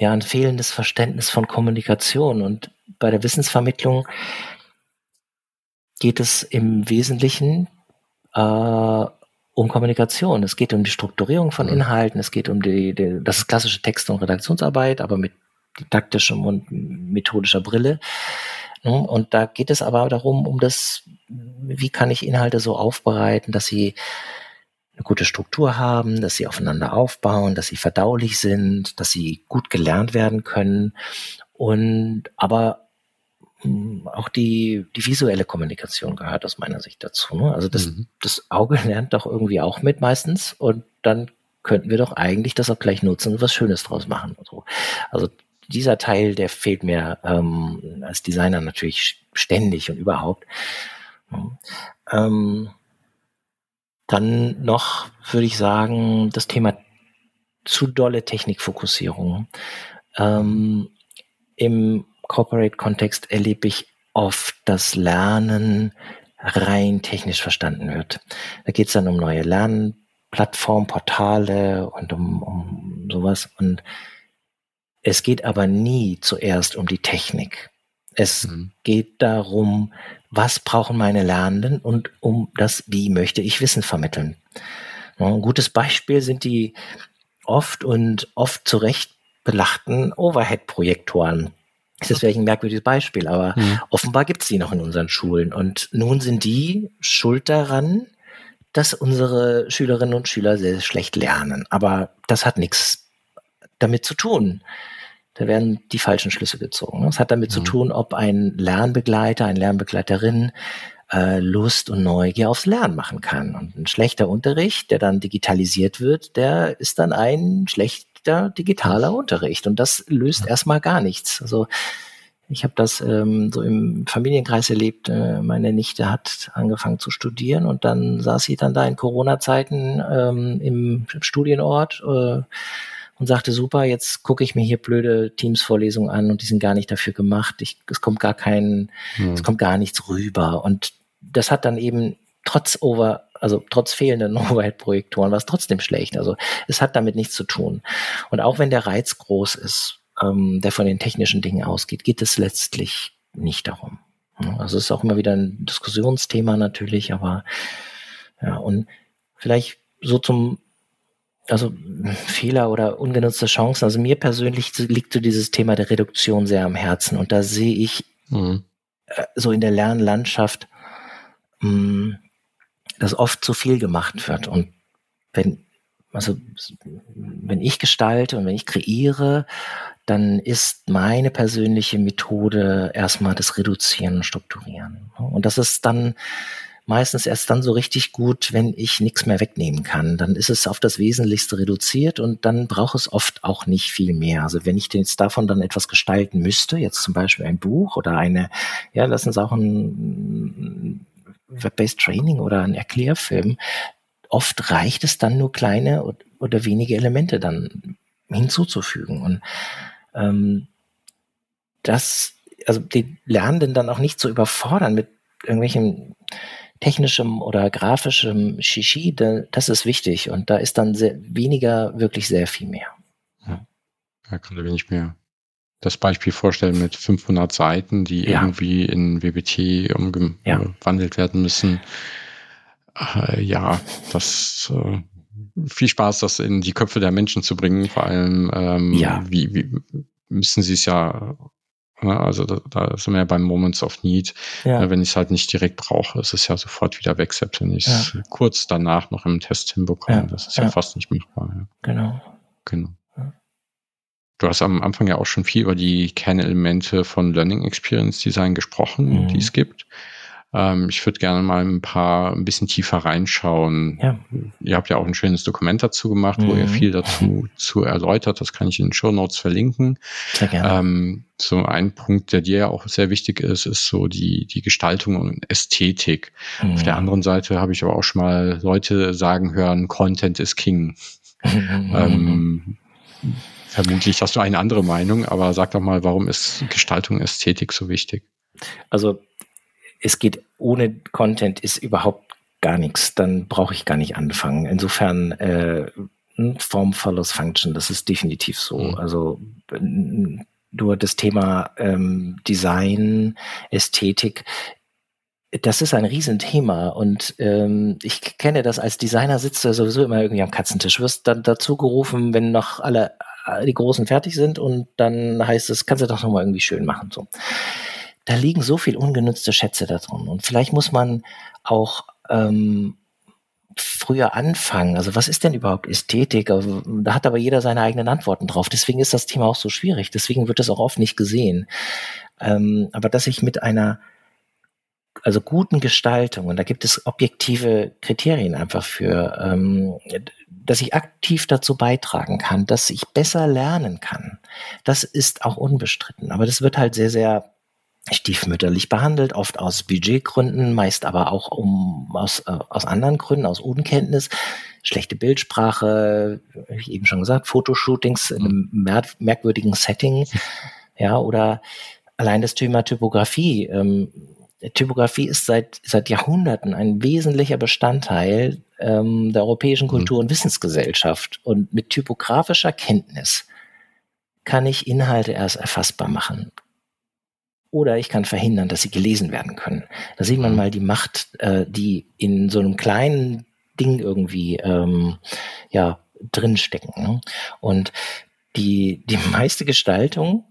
ja ein fehlendes Verständnis von Kommunikation. Und bei der Wissensvermittlung geht es im Wesentlichen äh, um Kommunikation. Es geht um die Strukturierung von Inhalten, es geht um die, die das ist klassische Text- und Redaktionsarbeit, aber mit didaktischem und methodischer Brille. Ne? Und da geht es aber darum, um das, wie kann ich Inhalte so aufbereiten, dass sie eine gute Struktur haben, dass sie aufeinander aufbauen, dass sie verdaulich sind, dass sie gut gelernt werden können und aber hm, auch die, die visuelle Kommunikation gehört aus meiner Sicht dazu. Ne? Also das, mhm. das Auge lernt doch irgendwie auch mit meistens und dann könnten wir doch eigentlich das auch gleich nutzen und was Schönes draus machen. So. Also dieser Teil, der fehlt mir ähm, als Designer natürlich ständig und überhaupt. Ähm, dann noch würde ich sagen, das Thema zu dolle Technikfokussierung. Ähm, Im Corporate-Kontext erlebe ich oft, dass Lernen rein technisch verstanden wird. Da geht es dann um neue Lernplattformen, Portale und um, um sowas. Und Es geht aber nie zuerst um die Technik. Es mhm. geht darum, was brauchen meine Lernenden und um das, wie möchte ich Wissen vermitteln. Ein gutes Beispiel sind die oft und oft zu Recht belachten Overhead-Projektoren. Das ist vielleicht ein merkwürdiges Beispiel, aber mhm. offenbar gibt es die noch in unseren Schulen. Und nun sind die schuld daran, dass unsere Schülerinnen und Schüler sehr schlecht lernen. Aber das hat nichts damit zu tun. Da werden die falschen Schlüsse gezogen. Es hat damit mhm. zu tun, ob ein Lernbegleiter, eine Lernbegleiterin äh, Lust und Neugier aufs Lernen machen kann. Und ein schlechter Unterricht, der dann digitalisiert wird, der ist dann ein schlechter digitaler Unterricht. Und das löst erstmal gar nichts. Also ich habe das ähm, so im Familienkreis erlebt. Äh, meine Nichte hat angefangen zu studieren und dann saß sie dann da in Corona-Zeiten ähm, im Studienort äh, und sagte, super, jetzt gucke ich mir hier blöde Teams-Vorlesungen an und die sind gar nicht dafür gemacht. Ich, es kommt gar kein, hm. es kommt gar nichts rüber. Und das hat dann eben trotz Over, also trotz fehlenden Overhead-Projektoren war es trotzdem schlecht. Also es hat damit nichts zu tun. Und auch wenn der Reiz groß ist, ähm, der von den technischen Dingen ausgeht, geht es letztlich nicht darum. Also es ist auch immer wieder ein Diskussionsthema natürlich, aber ja, und vielleicht so zum, also Fehler oder ungenutzte Chancen. Also mir persönlich liegt so dieses Thema der Reduktion sehr am Herzen und da sehe ich mhm. äh, so in der Lernlandschaft mh, dass oft zu viel gemacht wird. Und wenn, also, wenn ich gestalte und wenn ich kreiere, dann ist meine persönliche Methode erstmal das Reduzieren und Strukturieren. Und das ist dann meistens erst dann so richtig gut, wenn ich nichts mehr wegnehmen kann. Dann ist es auf das Wesentlichste reduziert und dann braucht es oft auch nicht viel mehr. Also wenn ich jetzt davon dann etwas gestalten müsste, jetzt zum Beispiel ein Buch oder eine, ja, lass uns auch ein Web-based Training oder ein Erklärfilm, oft reicht es dann nur kleine oder wenige Elemente dann hinzuzufügen. Und ähm, das, also die Lernenden dann auch nicht zu überfordern mit irgendwelchen technischem oder grafischem Shishi, das ist wichtig. Und da ist dann sehr, weniger wirklich sehr viel mehr. Ja, da kann ich wenig mehr das Beispiel vorstellen mit 500 Seiten, die ja. irgendwie in WBT umgewandelt ja. werden müssen. Äh, ja, das äh, viel Spaß, das in die Köpfe der Menschen zu bringen. Vor allem, ähm, ja. wie, wie müssen sie es ja, also da, da sind wir ja beim Moments of Need. Ja. Äh, wenn ich es halt nicht direkt brauche, ist es ja sofort wieder weg, selbst wenn ich es ja. kurz danach noch im Test hinbekomme. Das ist ja, fast nicht machbar. Genau. Genau. Du hast am Anfang ja auch schon viel über die Kernelemente von Learning Experience Design gesprochen, mhm. die es gibt. Ähm, ich würde gerne mal ein paar, ein bisschen tiefer reinschauen. Ja. Ihr habt ja auch ein schönes Dokument dazu gemacht, mhm. wo ihr mhm. viel dazu zu erläutert. Das kann ich in den Show Notes verlinken. Sehr gerne. Ähm, so ein Punkt, der dir ja auch sehr wichtig ist, ist so die, die Gestaltung und Ästhetik. Mhm. Auf der anderen Seite habe ich aber auch schon mal Leute sagen hören, Content is King. ähm, Vermutlich hast du eine andere Meinung, aber sag doch mal, warum ist Gestaltung, Ästhetik so wichtig? Also es geht ohne Content ist überhaupt gar nichts. Dann brauche ich gar nicht anfangen. Insofern äh, Form follows Function, das ist definitiv so. Mhm. Also nur das Thema ähm, Design, Ästhetik das ist ein Riesenthema und ähm, ich kenne das als Designer sitzt du sowieso immer irgendwie am Katzentisch, wirst dann dazu gerufen, wenn noch alle äh, die Großen fertig sind und dann heißt es, kannst du doch nochmal irgendwie schön machen. So. Da liegen so viel ungenutzte Schätze da drin. Und vielleicht muss man auch ähm, früher anfangen. Also was ist denn überhaupt Ästhetik? Also, da hat aber jeder seine eigenen Antworten drauf. Deswegen ist das Thema auch so schwierig. Deswegen wird das auch oft nicht gesehen. Ähm, aber dass ich mit einer also guten Gestaltung, und da gibt es objektive Kriterien einfach für, ähm, dass ich aktiv dazu beitragen kann, dass ich besser lernen kann. Das ist auch unbestritten. Aber das wird halt sehr, sehr stiefmütterlich behandelt, oft aus Budgetgründen, meist aber auch um, aus, äh, aus anderen Gründen, aus Unkenntnis. Schlechte Bildsprache, wie ich eben schon gesagt, Fotoshootings in einem mer merkwürdigen Setting, ja, oder allein das Thema Typografie. Ähm, Typografie ist seit, seit Jahrhunderten ein wesentlicher Bestandteil ähm, der europäischen mhm. Kultur- und Wissensgesellschaft. Und mit typografischer Kenntnis kann ich Inhalte erst erfassbar machen. Oder ich kann verhindern, dass sie gelesen werden können. Da sieht man mhm. mal die Macht, äh, die in so einem kleinen Ding irgendwie ähm, ja drinstecken. Ne? Und die, die meiste Gestaltung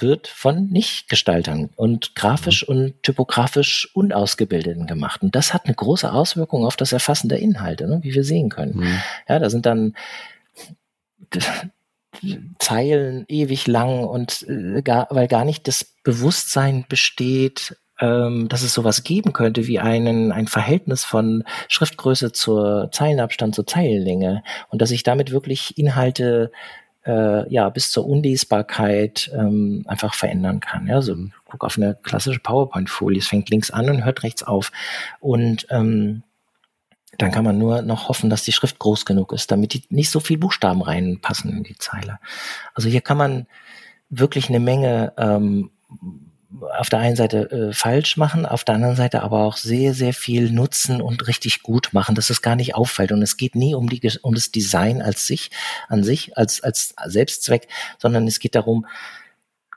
wird von Nicht-Gestaltern und grafisch mhm. und typografisch Unausgebildeten gemacht. Und das hat eine große Auswirkung auf das Erfassen der Inhalte, ne, wie wir sehen können. Mhm. Ja, da sind dann Zeilen ewig lang und äh, gar, weil gar nicht das Bewusstsein besteht, ähm, dass es sowas geben könnte wie einen, ein Verhältnis von Schriftgröße zur Zeilenabstand zur Zeilenlänge und dass ich damit wirklich Inhalte äh, ja bis zur Unlesbarkeit ähm, einfach verändern kann. Ja, so mhm. guck auf eine klassische PowerPoint-Folie, es fängt links an und hört rechts auf und ähm, dann kann man nur noch hoffen, dass die Schrift groß genug ist, damit die nicht so viel Buchstaben reinpassen in die Zeile. Also hier kann man wirklich eine Menge ähm, auf der einen Seite äh, falsch machen, auf der anderen Seite aber auch sehr, sehr viel nutzen und richtig gut machen, dass es gar nicht auffällt. Und es geht nie um, die, um das Design als sich, an sich, als, als Selbstzweck, sondern es geht darum,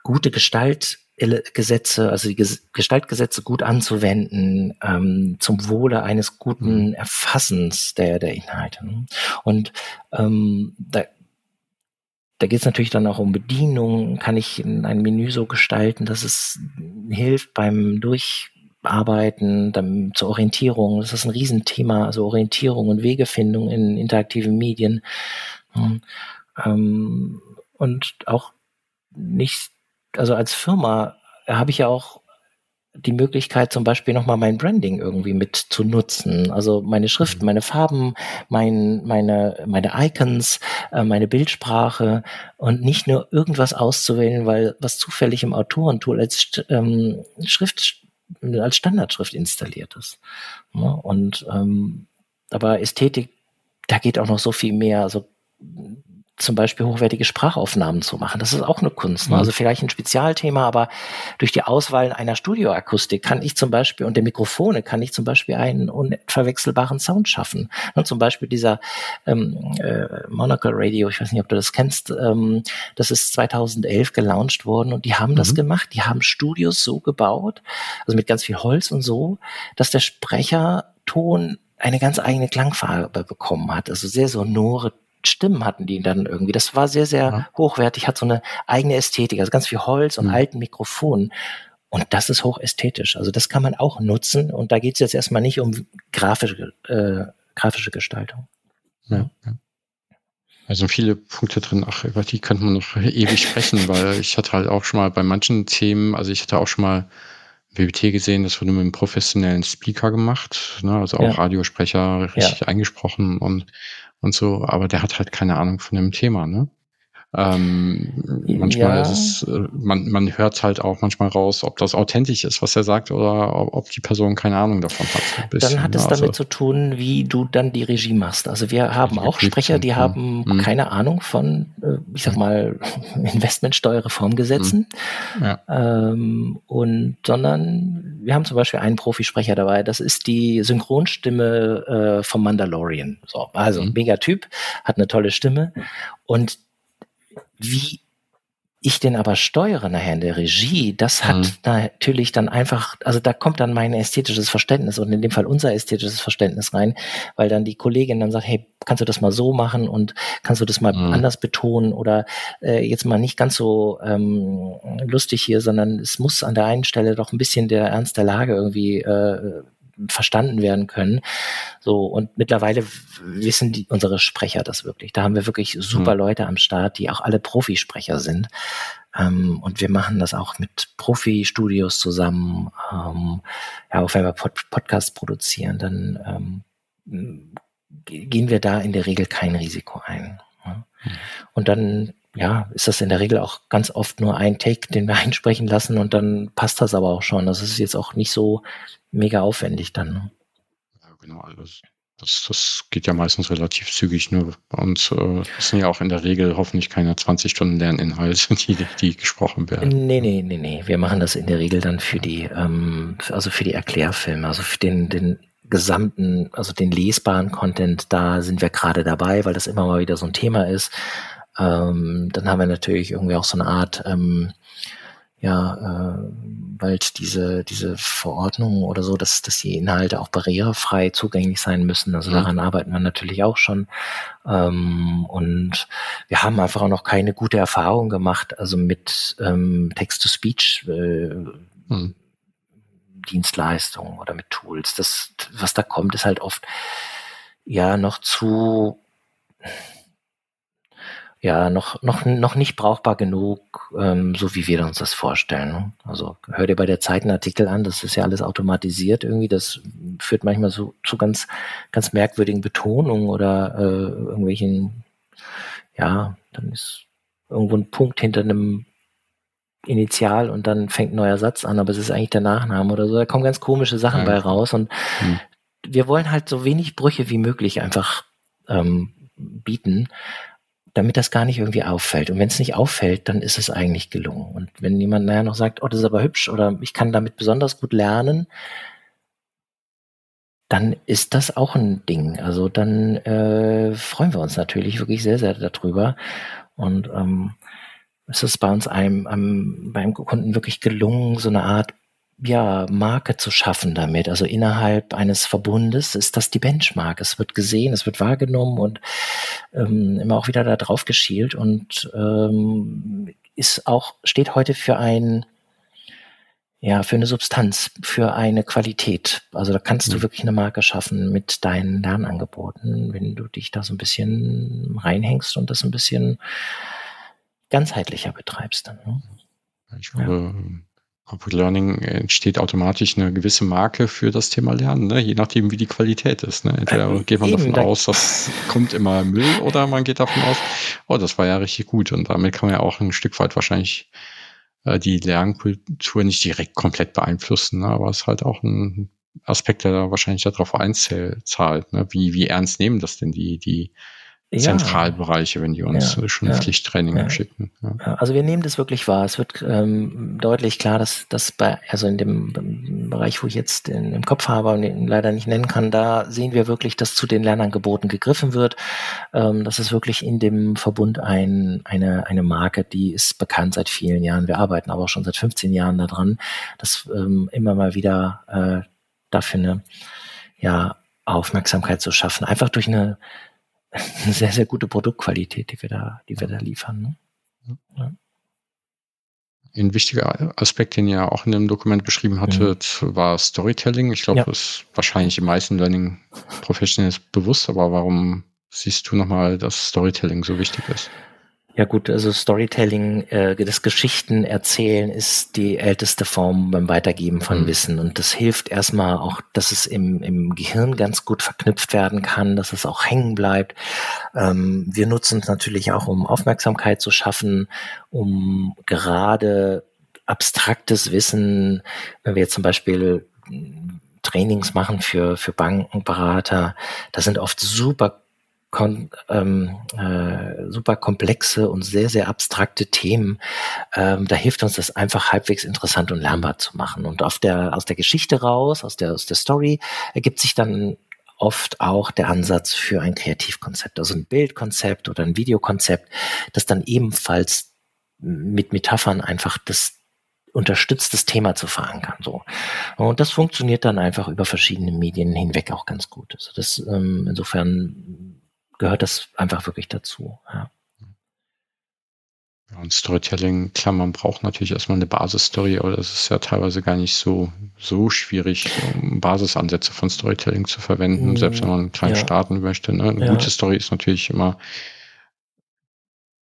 gute Gestaltgesetze, also die Gestaltgesetze gut anzuwenden, ähm, zum Wohle eines guten mhm. Erfassens der, der Inhalte. Und ähm, da da geht es natürlich dann auch um Bedienung. Kann ich ein Menü so gestalten, dass es hilft beim Durcharbeiten, dann zur Orientierung. Das ist ein Riesenthema, also Orientierung und Wegefindung in interaktiven Medien. Ähm, und auch nicht, also als Firma habe ich ja auch die Möglichkeit, zum Beispiel nochmal mein Branding irgendwie mit zu nutzen. Also meine Schrift, mhm. meine Farben, mein, meine, meine Icons, äh, meine Bildsprache und nicht nur irgendwas auszuwählen, weil was zufällig im Autorentool als ähm, Schrift, als Standardschrift installiert ist. Ja, und ähm, aber Ästhetik, da geht auch noch so viel mehr. Also zum Beispiel hochwertige Sprachaufnahmen zu machen. Das ist auch eine Kunst. Ne? Mhm. Also vielleicht ein Spezialthema, aber durch die Auswahl einer Studioakustik kann ich zum Beispiel und der Mikrofone kann ich zum Beispiel einen unverwechselbaren Sound schaffen. Und zum Beispiel dieser ähm, äh, Monocle Radio, ich weiß nicht, ob du das kennst, ähm, das ist 2011 gelauncht worden und die haben mhm. das gemacht. Die haben Studios so gebaut, also mit ganz viel Holz und so, dass der Sprecherton eine ganz eigene Klangfarbe bekommen hat. Also sehr sonore Stimmen hatten die dann irgendwie. Das war sehr, sehr ja. hochwertig, hat so eine eigene Ästhetik, also ganz viel Holz und mhm. alten Mikrofonen. Und das ist hochästhetisch. Also das kann man auch nutzen. Und da geht es jetzt erstmal nicht um grafische, äh, grafische Gestaltung. Ja, ja. Also viele Punkte drin, ach, über die könnte man noch ewig sprechen, weil ich hatte halt auch schon mal bei manchen Themen, also ich hatte auch schon mal WBT gesehen, das wurde mit einem professionellen Speaker gemacht, ne, also auch ja. Radiosprecher richtig ja. eingesprochen und und so, aber der hat halt keine Ahnung von dem Thema, ne? Ähm, manchmal ja. ist es, äh, man, man hört halt auch manchmal raus, ob das authentisch ist, was er sagt, oder ob die Person keine Ahnung davon hat. Bisschen, dann hat es ne? damit also, zu tun, wie du dann die Regie machst. Also wir haben auch Sprecher, die haben mhm. keine Ahnung von, äh, ich sag mal, Investmentsteuerreformgesetzen. Mhm. Ja. Ähm, und sondern wir haben zum Beispiel einen Profisprecher dabei, das ist die Synchronstimme äh, vom Mandalorian. So, also mhm. mega Typ, hat eine tolle Stimme. Und wie ich den aber steuere nachher in der Regie, das hat mhm. natürlich dann einfach, also da kommt dann mein ästhetisches Verständnis und in dem Fall unser ästhetisches Verständnis rein, weil dann die Kollegin dann sagt, hey, kannst du das mal so machen und kannst du das mal mhm. anders betonen oder äh, jetzt mal nicht ganz so ähm, lustig hier, sondern es muss an der einen Stelle doch ein bisschen der Ernst der Lage irgendwie äh, verstanden werden können. So, und mittlerweile wissen die, unsere Sprecher das wirklich. Da haben wir wirklich super mhm. Leute am Start, die auch alle Profisprecher sind. Ähm, und wir machen das auch mit Profi-Studios zusammen. Ähm, ja, auch wenn wir Pod Podcasts produzieren, dann ähm, gehen wir da in der Regel kein Risiko ein. Ja. Mhm. Und dann ja, ist das in der Regel auch ganz oft nur ein Take, den wir einsprechen lassen und dann passt das aber auch schon. Das ist jetzt auch nicht so mega aufwendig dann. Ne? Ja, genau, alles. Das, das geht ja meistens relativ zügig nur. Und äh, das sind ja auch in der Regel hoffentlich keine 20 Stunden Lerninhalte, die, die gesprochen werden. Nee, nee, nee, nee. Wir machen das in der Regel dann für die, ähm, also für die Erklärfilme, also für den, den gesamten, also den lesbaren Content, da sind wir gerade dabei, weil das immer mal wieder so ein Thema ist. Ähm, dann haben wir natürlich irgendwie auch so eine Art, ähm, ja, äh, bald diese, diese Verordnung oder so, dass, dass die Inhalte auch barrierefrei zugänglich sein müssen. Also mhm. daran arbeiten wir natürlich auch schon. Ähm, und wir haben einfach auch noch keine gute Erfahrung gemacht, also mit ähm, Text-to-Speech äh, mhm. Dienstleistungen oder mit Tools. Das, was da kommt, ist halt oft ja noch zu ja noch noch noch nicht brauchbar genug, ähm, so wie wir uns das vorstellen. Ne? Also hör dir bei der Zeit einen Artikel an, das ist ja alles automatisiert irgendwie. Das führt manchmal so zu ganz ganz merkwürdigen Betonungen oder äh, irgendwelchen ja, dann ist irgendwo ein Punkt hinter einem Initial und dann fängt ein neuer Satz an, aber es ist eigentlich der Nachname oder so. Da kommen ganz komische Sachen ja. bei raus und hm. wir wollen halt so wenig Brüche wie möglich einfach ähm, bieten, damit das gar nicht irgendwie auffällt. Und wenn es nicht auffällt, dann ist es eigentlich gelungen. Und wenn jemand nachher noch sagt, oh, das ist aber hübsch oder ich kann damit besonders gut lernen, dann ist das auch ein Ding. Also dann äh, freuen wir uns natürlich wirklich sehr, sehr darüber. Und ähm, es ist bei uns einem, einem, beim Kunden wirklich gelungen, so eine Art ja, Marke zu schaffen damit. Also innerhalb eines Verbundes ist das die Benchmark. Es wird gesehen, es wird wahrgenommen und ähm, immer auch wieder da drauf geschielt und ähm, ist auch, steht heute für ein, ja, für eine Substanz, für eine Qualität. Also da kannst mhm. du wirklich eine Marke schaffen mit deinen Lernangeboten, wenn du dich da so ein bisschen reinhängst und das ein bisschen ganzheitlicher betreibst dann. Ne? Ich glaube, ja. Corporate Learning entsteht automatisch eine gewisse Marke für das Thema Lernen, ne? je nachdem, wie die Qualität ist. Ne? Entweder äh, geht man eben, davon da aus, das kommt immer Müll, oder man geht davon aus, oh, das war ja richtig gut. Und damit kann man ja auch ein Stück weit wahrscheinlich äh, die Lernkultur nicht direkt komplett beeinflussen, ne? aber es ist halt auch ein Aspekt, der da wahrscheinlich darauf einzahlt. Ne? Wie, wie ernst nehmen das denn die, die Zentralbereiche, wenn die uns ja, schon ja, Pflichttraining ja. schicken. Ja. Also wir nehmen das wirklich wahr. Es wird ähm, deutlich klar, dass das bei, also in dem Bereich, wo ich jetzt in, im Kopf habe und ihn leider nicht nennen kann, da sehen wir wirklich, dass zu den Lernangeboten gegriffen wird. Ähm, das ist wirklich in dem Verbund ein, eine, eine Marke, die ist bekannt seit vielen Jahren. Wir arbeiten aber auch schon seit 15 Jahren daran, dass ähm, immer mal wieder äh, dafür eine ja, Aufmerksamkeit zu schaffen. Einfach durch eine eine sehr, sehr gute Produktqualität, die wir da, die wir da liefern. Ne? Ja. Ein wichtiger Aspekt, den ihr auch in dem Dokument beschrieben hattet, mhm. war Storytelling. Ich glaube, ja. das ist wahrscheinlich den meisten Learning Professionals bewusst, aber warum siehst du nochmal, dass Storytelling so wichtig ist? Ja gut, also Storytelling, äh, das Geschichten erzählen ist die älteste Form beim Weitergeben von mhm. Wissen und das hilft erstmal auch, dass es im, im Gehirn ganz gut verknüpft werden kann, dass es auch hängen bleibt. Ähm, wir nutzen es natürlich auch, um Aufmerksamkeit zu schaffen, um gerade abstraktes Wissen, wenn wir jetzt zum Beispiel Trainings machen für, für Bankenberater, das sind oft super kon ähm, äh, super komplexe und sehr, sehr abstrakte Themen. Ähm, da hilft uns das einfach halbwegs interessant und lernbar zu machen. Und auf der, aus der Geschichte raus, aus der, aus der Story, ergibt sich dann oft auch der Ansatz für ein Kreativkonzept, also ein Bildkonzept oder ein Videokonzept, das dann ebenfalls mit Metaphern einfach das unterstützt, das Thema zu verankern. So. Und das funktioniert dann einfach über verschiedene Medien hinweg auch ganz gut. Also das ähm, insofern gehört das einfach wirklich dazu. Ja. Ja, und Storytelling, klar, man braucht natürlich erstmal eine Basisstory, aber das ist ja teilweise gar nicht so, so schwierig, um Basisansätze von Storytelling zu verwenden, mm, selbst wenn man klein ja. starten möchte. Ne? Eine ja. gute Story ist natürlich immer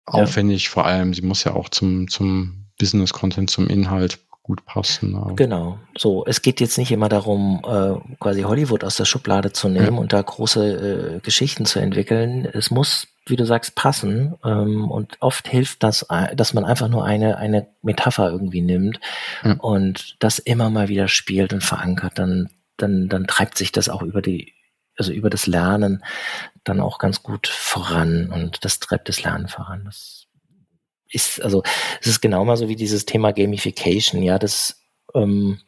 aufwendig, vor allem, sie muss ja auch zum, zum Business-Content, zum Inhalt gut passen. Aber. Genau, so. Es geht jetzt nicht immer darum, äh, quasi Hollywood aus der Schublade zu nehmen ja. und da große äh, Geschichten zu entwickeln. Es muss, wie du sagst, passen. Ähm, und oft hilft das, äh, dass man einfach nur eine, eine Metapher irgendwie nimmt ja. und das immer mal wieder spielt und verankert. Dann, dann, dann treibt sich das auch über die, also über das Lernen dann auch ganz gut voran und das treibt das Lernen voran. Das ist, also es ist genau mal so wie dieses Thema Gamification, ja, das ähm,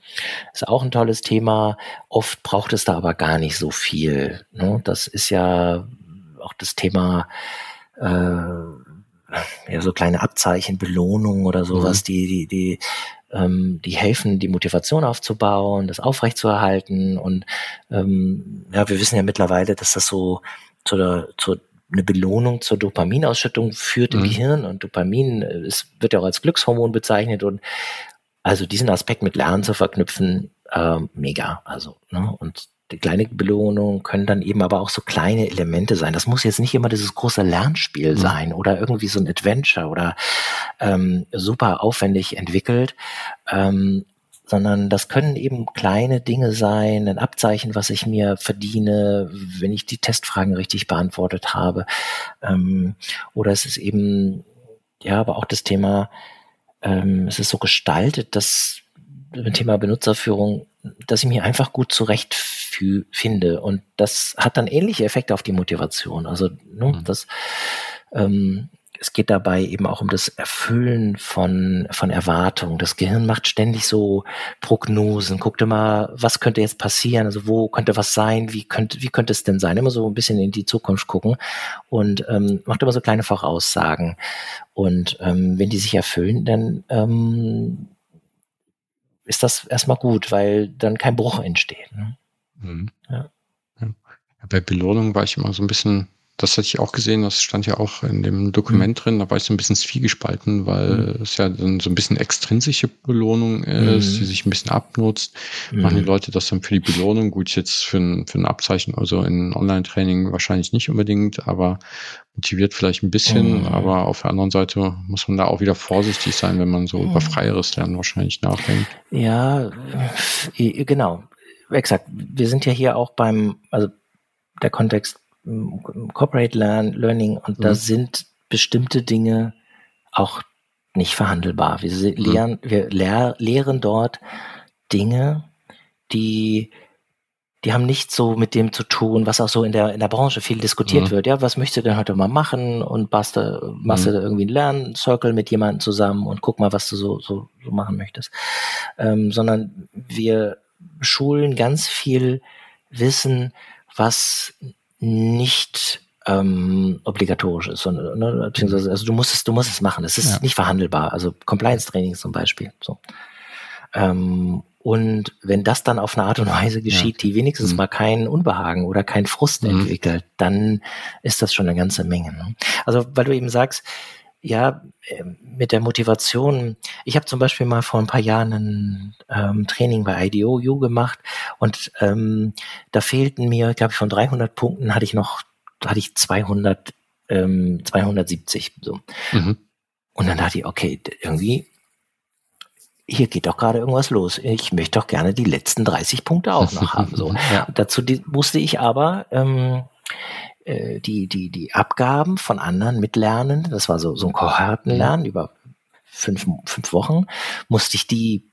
ist auch ein tolles Thema. Oft braucht es da aber gar nicht so viel. Ne? Das ist ja auch das Thema, äh, ja, so kleine Abzeichen, Belohnungen oder sowas, mhm. die, die, die, ähm, die helfen, die Motivation aufzubauen, das aufrechtzuerhalten. Und ähm, ja, wir wissen ja mittlerweile, dass das so zu der, zu eine Belohnung zur Dopaminausschüttung führt im mhm. Gehirn und Dopamin äh, es wird ja auch als Glückshormon bezeichnet und also diesen Aspekt mit Lernen zu verknüpfen, äh, mega. Also, ne? Und die kleine Belohnung können dann eben aber auch so kleine Elemente sein. Das muss jetzt nicht immer dieses große Lernspiel mhm. sein oder irgendwie so ein Adventure oder ähm, super aufwendig entwickelt, ähm, sondern das können eben kleine Dinge sein, ein Abzeichen, was ich mir verdiene, wenn ich die Testfragen richtig beantwortet habe. Ähm, oder es ist eben, ja, aber auch das Thema, ähm, es ist so gestaltet, dass beim Thema Benutzerführung, dass ich mich einfach gut zurecht finde. Und das hat dann ähnliche Effekte auf die Motivation. Also ne, mhm. das ähm, es geht dabei eben auch um das Erfüllen von, von Erwartungen. Das Gehirn macht ständig so Prognosen. Guckt immer, was könnte jetzt passieren? Also wo könnte was sein? Wie könnte, wie könnte es denn sein? Immer so ein bisschen in die Zukunft gucken und ähm, macht immer so kleine Voraussagen. Und ähm, wenn die sich erfüllen, dann ähm, ist das erstmal gut, weil dann kein Bruch entsteht. Ne? Mhm. Ja. Ja. Bei Belohnung war ich immer so ein bisschen das hatte ich auch gesehen, das stand ja auch in dem Dokument mhm. drin, da war ich so ein bisschen zwiegespalten, weil mhm. es ja dann so ein bisschen extrinsische Belohnung ist, mhm. die sich ein bisschen abnutzt. Machen die mhm. Leute das dann für die Belohnung? Gut, jetzt für ein, für ein Abzeichen, also in Online-Training wahrscheinlich nicht unbedingt, aber motiviert vielleicht ein bisschen, mhm. aber auf der anderen Seite muss man da auch wieder vorsichtig sein, wenn man so über freieres Lernen wahrscheinlich nachdenkt. Ja, genau. Exakt. Wir sind ja hier auch beim, also der Kontext Corporate Learn, Learning und mhm. da sind bestimmte Dinge auch nicht verhandelbar. Wir, mhm. lehren, wir lehr, lehren dort Dinge, die die haben nichts so mit dem zu tun, was auch so in der, in der Branche viel diskutiert mhm. wird. Ja, was möchtest du denn heute mal machen? Und machst du, machst mhm. du irgendwie einen Lerncircle mit jemandem zusammen und guck mal, was du so, so, so machen möchtest. Ähm, sondern wir schulen ganz viel Wissen, was nicht ähm, obligatorisch ist, sondern ne, beziehungsweise also du musst es, du musst es machen. Es ist ja. nicht verhandelbar. Also Compliance-Training zum Beispiel. So. Ähm, und wenn das dann auf eine Art und Weise geschieht, ja. die wenigstens mhm. mal keinen Unbehagen oder keinen Frust mhm. entwickelt, dann ist das schon eine ganze Menge. Ne? Also weil du eben sagst, ja, ähm, mit der Motivation. Ich habe zum Beispiel mal vor ein paar Jahren ein ähm, Training bei IDOU gemacht und ähm, da fehlten mir, glaube ich, von 300 Punkten hatte ich noch, hatte ich 200, ähm, 270 so. Mhm. Und dann dachte ich, okay, irgendwie hier geht doch gerade irgendwas los. Ich möchte doch gerne die letzten 30 Punkte auch noch haben. So. Ja. Dazu die, musste ich aber ähm, äh, die, die, die Abgaben von anderen Mitlernenden, das war so, so ein Kohortenlernen über fünf, fünf Wochen, musste ich die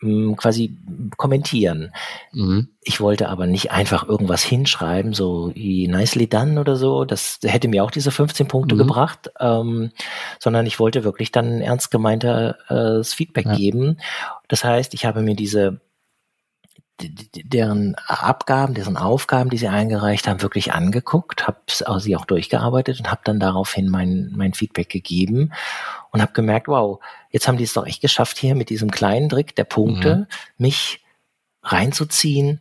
mh, hm, quasi kommentieren. Mhm. Ich wollte aber nicht einfach irgendwas hinschreiben, so nicely done oder so. Das hätte mir auch diese 15 Punkte mhm. gebracht, ähm, sondern ich wollte wirklich dann ernst gemeintes äh, Feedback ja. geben. Das heißt, ich habe mir diese deren Abgaben, deren Aufgaben, die sie eingereicht haben, wirklich angeguckt, habe sie auch durchgearbeitet und habe dann daraufhin mein, mein Feedback gegeben und habe gemerkt, wow, jetzt haben die es doch echt geschafft, hier mit diesem kleinen Trick der Punkte mhm. mich reinzuziehen,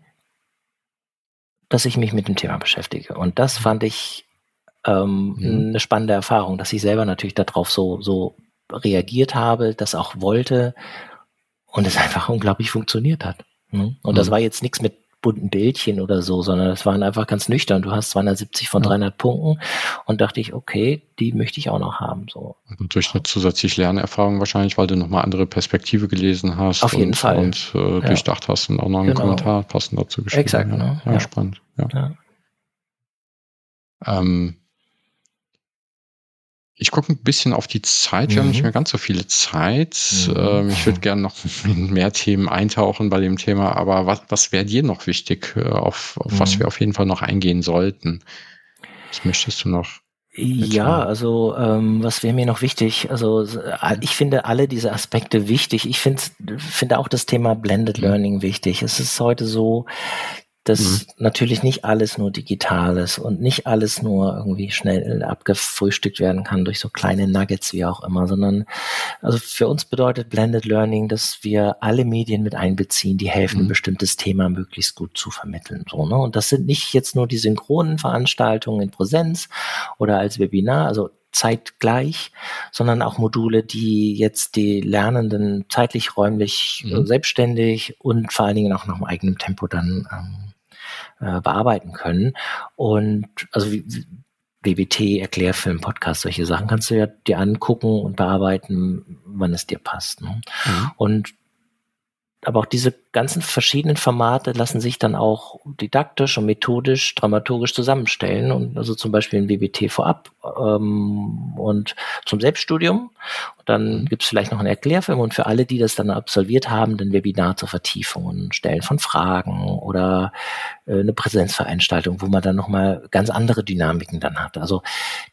dass ich mich mit dem Thema beschäftige. Und das fand ich ähm, mhm. eine spannende Erfahrung, dass ich selber natürlich darauf so, so reagiert habe, das auch wollte und es einfach unglaublich funktioniert hat. Ne? Und mhm. das war jetzt nichts mit bunten Bildchen oder so, sondern das waren einfach ganz nüchtern. Du hast 270 von 300 Punkten und dachte ich, okay, die möchte ich auch noch haben. So. Und durch eine zusätzliche Lernerfahrung wahrscheinlich, weil du nochmal andere Perspektive gelesen hast. Auf jeden und, Fall. Und äh, ja. durchdacht hast und auch noch einen genau. Kommentar passend dazu geschrieben. Exakt. Ne? Ja, ja, spannend. Ja. Ähm, ich gucke ein bisschen auf die Zeit. Wir mhm. haben nicht mhm. mehr ganz so viele Zeit. Mhm. Ähm, ich würde gerne noch in mehr Themen eintauchen bei dem Thema. Aber was, was wäre dir noch wichtig, äh, auf, auf mhm. was wir auf jeden Fall noch eingehen sollten? Was möchtest du noch? Ja, also ähm, was wäre mir noch wichtig? Also ich finde alle diese Aspekte wichtig. Ich finde finde auch das Thema Blended mhm. Learning wichtig. Es ist heute so, dass mhm. natürlich nicht alles nur digital ist und nicht alles nur irgendwie schnell abgefrühstückt werden kann durch so kleine Nuggets wie auch immer, sondern also für uns bedeutet Blended Learning, dass wir alle Medien mit einbeziehen, die helfen, mhm. ein bestimmtes Thema möglichst gut zu vermitteln. So, ne? Und das sind nicht jetzt nur die synchronen Veranstaltungen in Präsenz oder als Webinar, also zeitgleich, sondern auch Module, die jetzt die Lernenden zeitlich, räumlich, mhm. selbstständig und vor allen Dingen auch noch im eigenen Tempo dann ähm, äh, bearbeiten können. Und also wie, WBT, Erklärfilm, Podcast, solche Sachen kannst du ja dir angucken und bearbeiten, wann es dir passt. Ne? Mhm. Und aber auch diese ganzen verschiedenen Formate lassen sich dann auch didaktisch und methodisch, dramaturgisch zusammenstellen. Und also zum Beispiel ein WBT vorab ähm, und zum Selbststudium. Und dann gibt es vielleicht noch einen Erklärfilm und für alle, die das dann absolviert haben, dann Webinar zur Vertiefung und Stellen von Fragen oder äh, eine Präsenzveranstaltung, wo man dann nochmal ganz andere Dynamiken dann hat. Also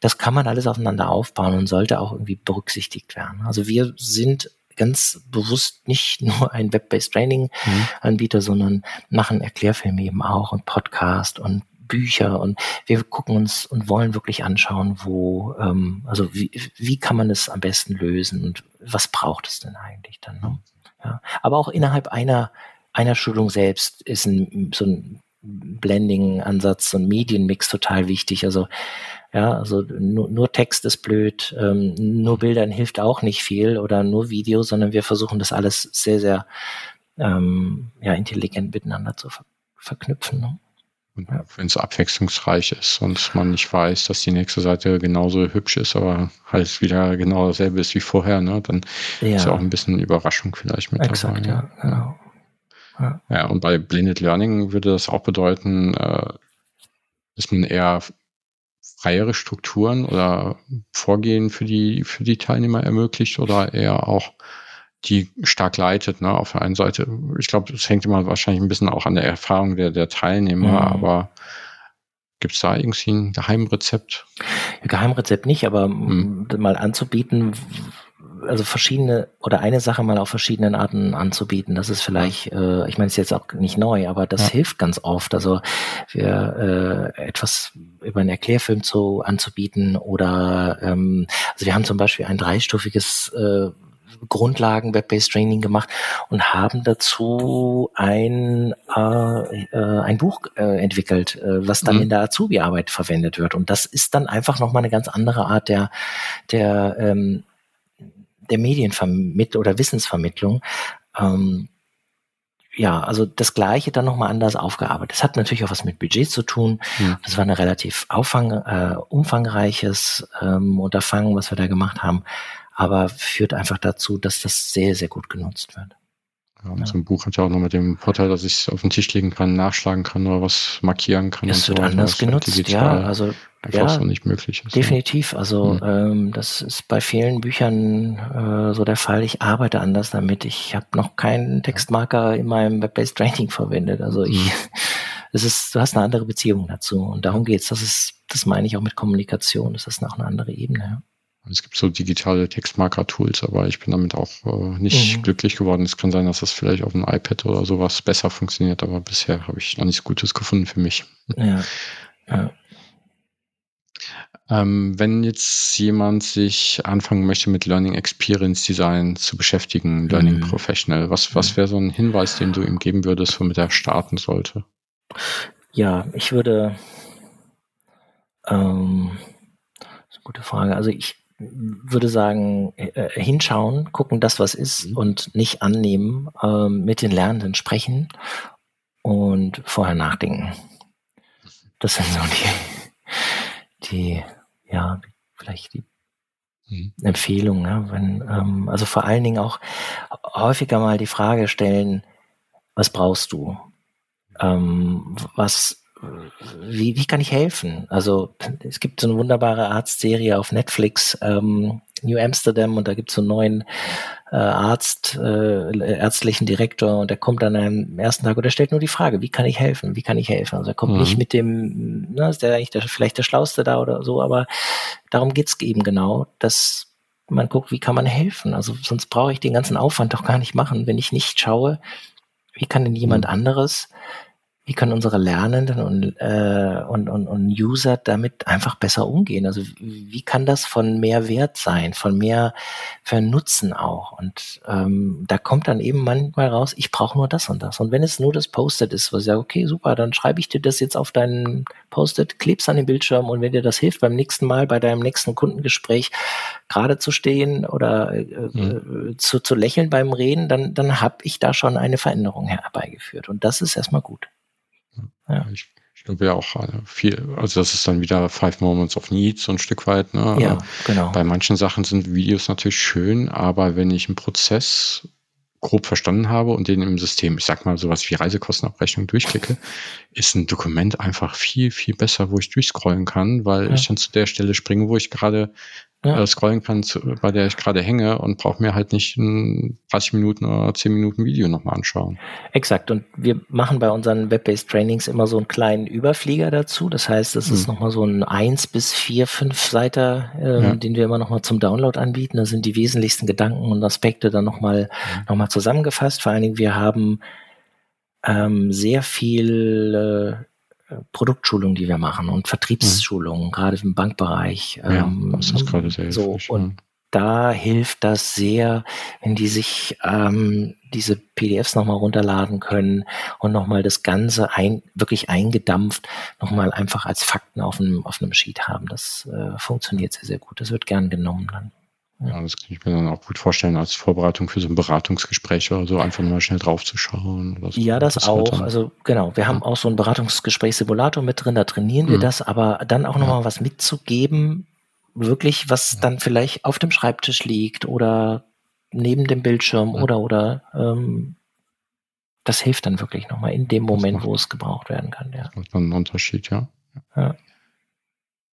das kann man alles aufeinander aufbauen und sollte auch irgendwie berücksichtigt werden. Also wir sind ganz bewusst nicht nur ein Web-based Training-Anbieter, mhm. sondern machen Erklärfilme eben auch und Podcast und Bücher und wir gucken uns und wollen wirklich anschauen, wo, ähm, also wie, wie kann man es am besten lösen und was braucht es denn eigentlich dann? Ne? Ja. Aber auch innerhalb einer, einer Schulung selbst ist ein, so ein Blending-Ansatz, so ein Medienmix total wichtig. Also ja, also nur, nur Text ist blöd, ähm, nur Bildern hilft auch nicht viel oder nur Video, sondern wir versuchen das alles sehr, sehr ähm, ja, intelligent miteinander zu ver verknüpfen. Ne? Und ja. wenn es abwechslungsreich ist und man nicht weiß, dass die nächste Seite genauso hübsch ist, aber halt wieder genau dasselbe ist wie vorher, ne, dann ja. ist ja auch ein bisschen Überraschung vielleicht mit Exakt, dabei. Ja, genau. Ja. ja, und bei Blended Learning würde das auch bedeuten, äh, dass man eher freiere Strukturen oder Vorgehen für die, für die Teilnehmer ermöglicht oder eher auch die stark leitet, ne, auf der einen Seite. Ich glaube, es hängt immer wahrscheinlich ein bisschen auch an der Erfahrung der, der Teilnehmer, mhm. aber gibt es da irgendwie ein Geheimrezept? Geheimrezept nicht, aber mhm. mal anzubieten, also verschiedene oder eine Sache mal auf verschiedenen Arten anzubieten. Das ist vielleicht, äh, ich meine, es ist jetzt auch nicht neu, aber das ja. hilft ganz oft. Also wir äh, etwas über einen Erklärfilm zu anzubieten oder ähm, also wir haben zum Beispiel ein dreistufiges äh, Grundlagen Web-based Training gemacht und haben dazu ein äh, äh, ein Buch äh, entwickelt, äh, was dann mhm. in der Azubi-Arbeit verwendet wird. Und das ist dann einfach nochmal eine ganz andere Art der der ähm, der Medienvermittlung oder Wissensvermittlung. Ähm, ja, also das Gleiche dann nochmal anders aufgearbeitet. Das hat natürlich auch was mit Budget zu tun. Ja. Das war ein relativ auffang, äh, umfangreiches ähm, Unterfangen, was wir da gemacht haben, aber führt einfach dazu, dass das sehr, sehr gut genutzt wird. Ja. So ein Buch hat ja auch noch mit dem Vorteil, dass ich es auf den Tisch legen kann, nachschlagen kann oder was markieren kann. Es wird so anders genutzt, ja. Also ja, so nicht möglich ist. Definitiv. Also mhm. ähm, das ist bei vielen Büchern äh, so der Fall. Ich arbeite anders damit. Ich habe noch keinen Textmarker in meinem Web-based Training verwendet. Also ich, mhm. es ist, du hast eine andere Beziehung dazu und darum geht's. Das ist, das meine ich auch mit Kommunikation. Das ist auch eine andere Ebene. Ja. Es gibt so digitale Textmarker-Tools, aber ich bin damit auch äh, nicht mhm. glücklich geworden. Es kann sein, dass das vielleicht auf einem iPad oder sowas besser funktioniert, aber bisher habe ich noch nichts Gutes gefunden für mich. Ja. ja. Ähm, wenn jetzt jemand sich anfangen möchte, mit Learning Experience Design zu beschäftigen, Learning mhm. Professional, was, was mhm. wäre so ein Hinweis, den du ihm geben würdest, womit er starten sollte? Ja, ich würde, ähm, das ist eine gute Frage. Also ich würde sagen, äh, hinschauen, gucken, das was ist mhm. und nicht annehmen, ähm, mit den Lernenden sprechen und vorher nachdenken. Das sind so die, die ja, vielleicht die mhm. Empfehlung, ne? wenn, ähm, also vor allen Dingen auch häufiger mal die Frage stellen, was brauchst du? Ähm, was, wie, wie kann ich helfen? Also es gibt so eine wunderbare Arztserie auf Netflix, ähm, New Amsterdam, und da gibt es so einen neuen äh, Arzt, äh, ärztlichen Direktor und der kommt dann am ersten Tag und er stellt nur die Frage, wie kann ich helfen? Wie kann ich helfen? Also er kommt mhm. nicht mit dem, na, ist der eigentlich der, vielleicht der Schlauste da oder so, aber darum geht's eben genau, dass man guckt, wie kann man helfen? Also sonst brauche ich den ganzen Aufwand doch gar nicht machen, wenn ich nicht schaue, wie kann denn jemand mhm. anderes wie können unsere Lernenden und, äh, und, und, und User damit einfach besser umgehen? Also wie kann das von mehr Wert sein, von mehr Vernutzen auch? Und ähm, da kommt dann eben manchmal raus, ich brauche nur das und das. Und wenn es nur das Post-it ist, was ich sage, okay, super, dann schreibe ich dir das jetzt auf deinen Post-it, klebst an den Bildschirm und wenn dir das hilft, beim nächsten Mal bei deinem nächsten Kundengespräch gerade zu stehen oder äh, mhm. äh, zu, zu lächeln beim Reden, dann, dann habe ich da schon eine Veränderung herbeigeführt. Und das ist erstmal gut. Ja. Ich, ich glaube ja auch äh, viel, also das ist dann wieder Five Moments of Need so ein Stück weit. Ne? Ja, genau. Bei manchen Sachen sind Videos natürlich schön, aber wenn ich einen Prozess grob verstanden habe und den im System, ich sag mal sowas wie Reisekostenabrechnung durchklicke, ist ein Dokument einfach viel, viel besser, wo ich durchscrollen kann, weil ja. ich dann zu der Stelle springe, wo ich gerade ja. äh, scrollen kann, zu, bei der ich gerade hänge und brauche mir halt nicht ein 30 Minuten oder 10 Minuten Video nochmal anschauen. Exakt. Und wir machen bei unseren Web-based Trainings immer so einen kleinen Überflieger dazu. Das heißt, das mhm. ist nochmal so ein 1 bis 4, 5 Seiter, ähm, ja. den wir immer nochmal zum Download anbieten. Da sind die wesentlichsten Gedanken und Aspekte dann nochmal mhm. noch zusammengefasst. Vor allen Dingen, wir haben ähm, sehr viel äh, Produktschulungen, die wir machen und Vertriebsschulungen, mhm. gerade im Bankbereich. Ja, ähm, das ist gerade sehr so, Und da hilft das sehr, wenn die sich ähm, diese PDFs nochmal runterladen können und nochmal das Ganze ein, wirklich eingedampft, nochmal einfach als Fakten auf einem, auf einem Sheet haben. Das äh, funktioniert sehr, sehr gut. Das wird gern genommen dann. Ja, das kann ich mir dann auch gut vorstellen, als Vorbereitung für so ein Beratungsgespräch oder so, einfach mal schnell draufzuschauen. Oder so. Ja, das, das auch. Also genau, wir ja. haben auch so ein Beratungsgespräch-Simulator mit drin, da trainieren mhm. wir das, aber dann auch nochmal ja. was mitzugeben, wirklich, was ja. dann vielleicht auf dem Schreibtisch liegt oder neben dem Bildschirm oder oder ähm, das hilft dann wirklich nochmal in dem Moment, wo es gebraucht werden kann. Ja. Das macht dann einen Unterschied, ja. ja.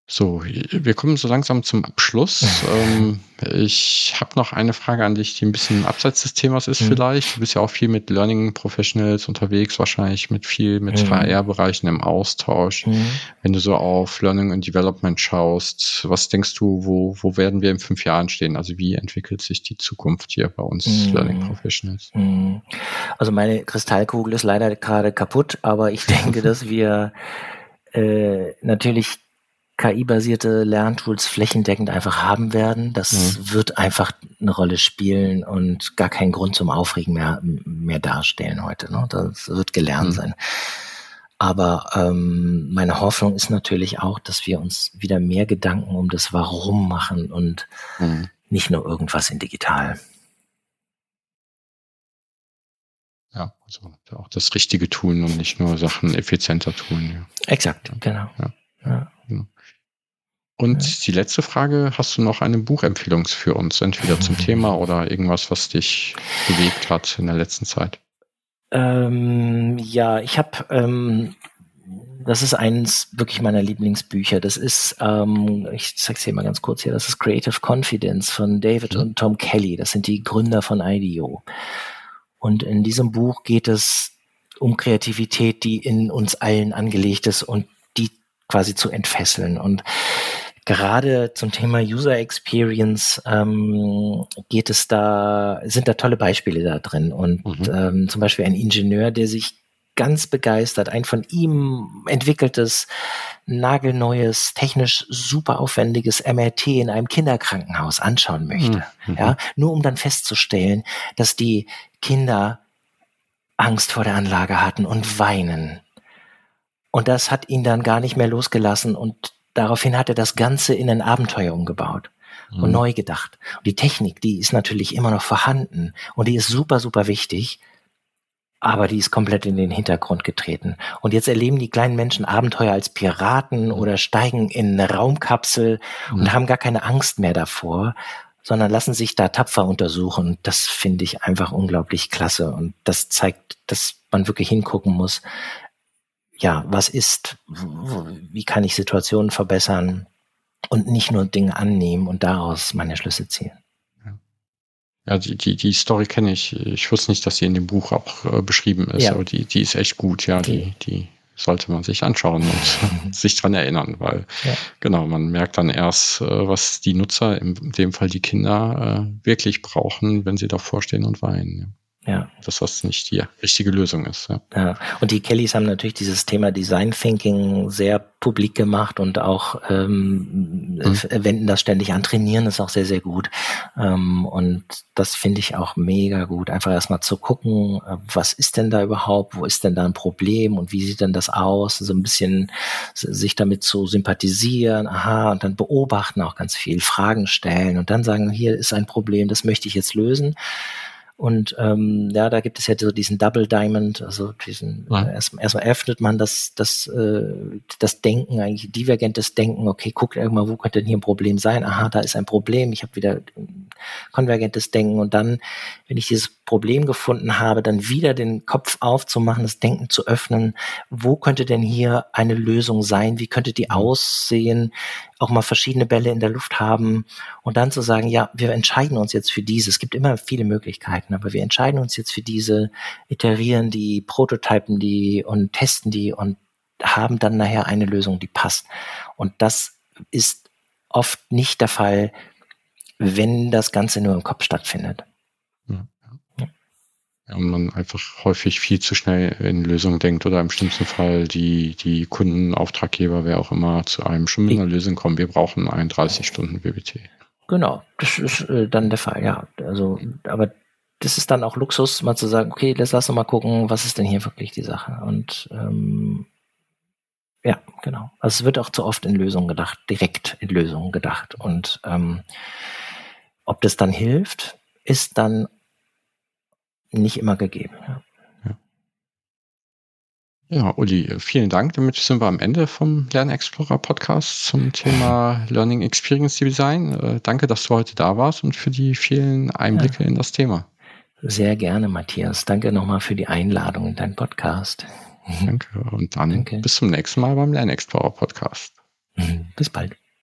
So, wir kommen so langsam zum Abschluss. ähm, ich habe noch eine Frage an dich, die ein bisschen abseits des Themas ist mhm. vielleicht. Du bist ja auch viel mit Learning Professionals unterwegs, wahrscheinlich mit viel mit mhm. VR-Bereichen im Austausch. Mhm. Wenn du so auf Learning and Development schaust, was denkst du, wo, wo werden wir in fünf Jahren stehen? Also wie entwickelt sich die Zukunft hier bei uns mhm. Learning Professionals? Mhm. Also meine Kristallkugel ist leider gerade kaputt, aber ich denke, dass wir äh, natürlich KI-basierte Lerntools flächendeckend einfach haben werden. Das mhm. wird einfach eine Rolle spielen und gar keinen Grund zum Aufregen mehr, mehr darstellen heute. Ne? Das wird gelernt mhm. sein. Aber ähm, meine Hoffnung ist natürlich auch, dass wir uns wieder mehr Gedanken um das Warum machen und mhm. nicht nur irgendwas in digital. Ja, also auch das Richtige tun und nicht nur Sachen effizienter tun. Ja. Exakt, ja. genau. Ja. Und die letzte Frage, hast du noch eine Buchempfehlung für uns, entweder zum Thema oder irgendwas, was dich bewegt hat in der letzten Zeit? Ähm, ja, ich habe, ähm, das ist eines wirklich meiner Lieblingsbücher. Das ist, ähm, ich zeig's dir mal ganz kurz hier, das ist Creative Confidence von David mhm. und Tom Kelly. Das sind die Gründer von IDEO. Und in diesem Buch geht es um Kreativität, die in uns allen angelegt ist und die quasi zu entfesseln. Und Gerade zum Thema User Experience ähm, geht es da, sind da tolle Beispiele da drin. Und mhm. ähm, zum Beispiel ein Ingenieur, der sich ganz begeistert ein von ihm entwickeltes, nagelneues, technisch super aufwendiges MRT in einem Kinderkrankenhaus anschauen möchte. Mhm. Ja, nur um dann festzustellen, dass die Kinder Angst vor der Anlage hatten und weinen. Und das hat ihn dann gar nicht mehr losgelassen und Daraufhin hat er das Ganze in ein Abenteuer umgebaut und mhm. neu gedacht. Und die Technik, die ist natürlich immer noch vorhanden und die ist super, super wichtig, aber die ist komplett in den Hintergrund getreten. Und jetzt erleben die kleinen Menschen Abenteuer als Piraten oder steigen in eine Raumkapsel mhm. und haben gar keine Angst mehr davor, sondern lassen sich da tapfer untersuchen. Das finde ich einfach unglaublich klasse und das zeigt, dass man wirklich hingucken muss, ja, was ist, wie kann ich Situationen verbessern und nicht nur Dinge annehmen und daraus meine Schlüsse ziehen. Ja, die, die, die Story kenne ich. Ich wusste nicht, dass sie in dem Buch auch äh, beschrieben ist, ja. aber die, die ist echt gut, ja, die, die sollte man sich anschauen und sich dran erinnern, weil ja. genau, man merkt dann erst, äh, was die Nutzer, in dem Fall die Kinder, äh, wirklich brauchen, wenn sie davor stehen und weinen. Ja, dass das nicht die richtige Lösung ist. Ja. ja. Und die Kellys haben natürlich dieses Thema Design Thinking sehr publik gemacht und auch ähm, mhm. wenden das ständig an. Trainieren ist auch sehr, sehr gut. Ähm, und das finde ich auch mega gut. Einfach erstmal zu gucken, äh, was ist denn da überhaupt? Wo ist denn da ein Problem? Und wie sieht denn das aus? So ein bisschen sich damit zu sympathisieren. Aha. Und dann beobachten auch ganz viel, Fragen stellen und dann sagen, hier ist ein Problem, das möchte ich jetzt lösen. Und ähm, ja, da gibt es ja so diesen Double Diamond, also diesen ja. äh, erstmal erst öffnet man das, das, äh, das Denken, eigentlich divergentes Denken, okay, guckt irgendwann, wo könnte denn hier ein Problem sein? Aha, da ist ein Problem, ich habe wieder konvergentes Denken und dann, wenn ich dieses Problem gefunden habe, dann wieder den Kopf aufzumachen, das Denken zu öffnen, wo könnte denn hier eine Lösung sein? Wie könnte die mhm. aussehen? auch mal verschiedene Bälle in der Luft haben und dann zu sagen, ja, wir entscheiden uns jetzt für diese. Es gibt immer viele Möglichkeiten, aber wir entscheiden uns jetzt für diese, iterieren die, prototypen die und testen die und haben dann nachher eine Lösung, die passt. Und das ist oft nicht der Fall, wenn das Ganze nur im Kopf stattfindet. Ja und man einfach häufig viel zu schnell in Lösungen denkt oder im schlimmsten Fall die, die Kunden, Auftraggeber, wer auch immer, zu einem schon mit einer Lösung kommen. Wir brauchen ein 30-Stunden-BBT. Genau, das ist äh, dann der Fall, ja. Also, aber das ist dann auch Luxus, mal zu sagen, okay, lass uns mal gucken, was ist denn hier wirklich die Sache. Und ähm, ja, genau. Also es wird auch zu oft in Lösungen gedacht, direkt in Lösungen gedacht. Und ähm, ob das dann hilft, ist dann nicht immer gegeben. Ja. Ja, Uli, vielen Dank. Damit sind wir am Ende vom Lernexplorer Podcast zum Thema Learning Experience Design. Äh, danke, dass du heute da warst und für die vielen Einblicke ja. in das Thema. Sehr gerne, Matthias. Danke nochmal für die Einladung in deinen Podcast. Danke. Und dann danke. bis zum nächsten Mal beim Lernexplorer Podcast. Bis bald.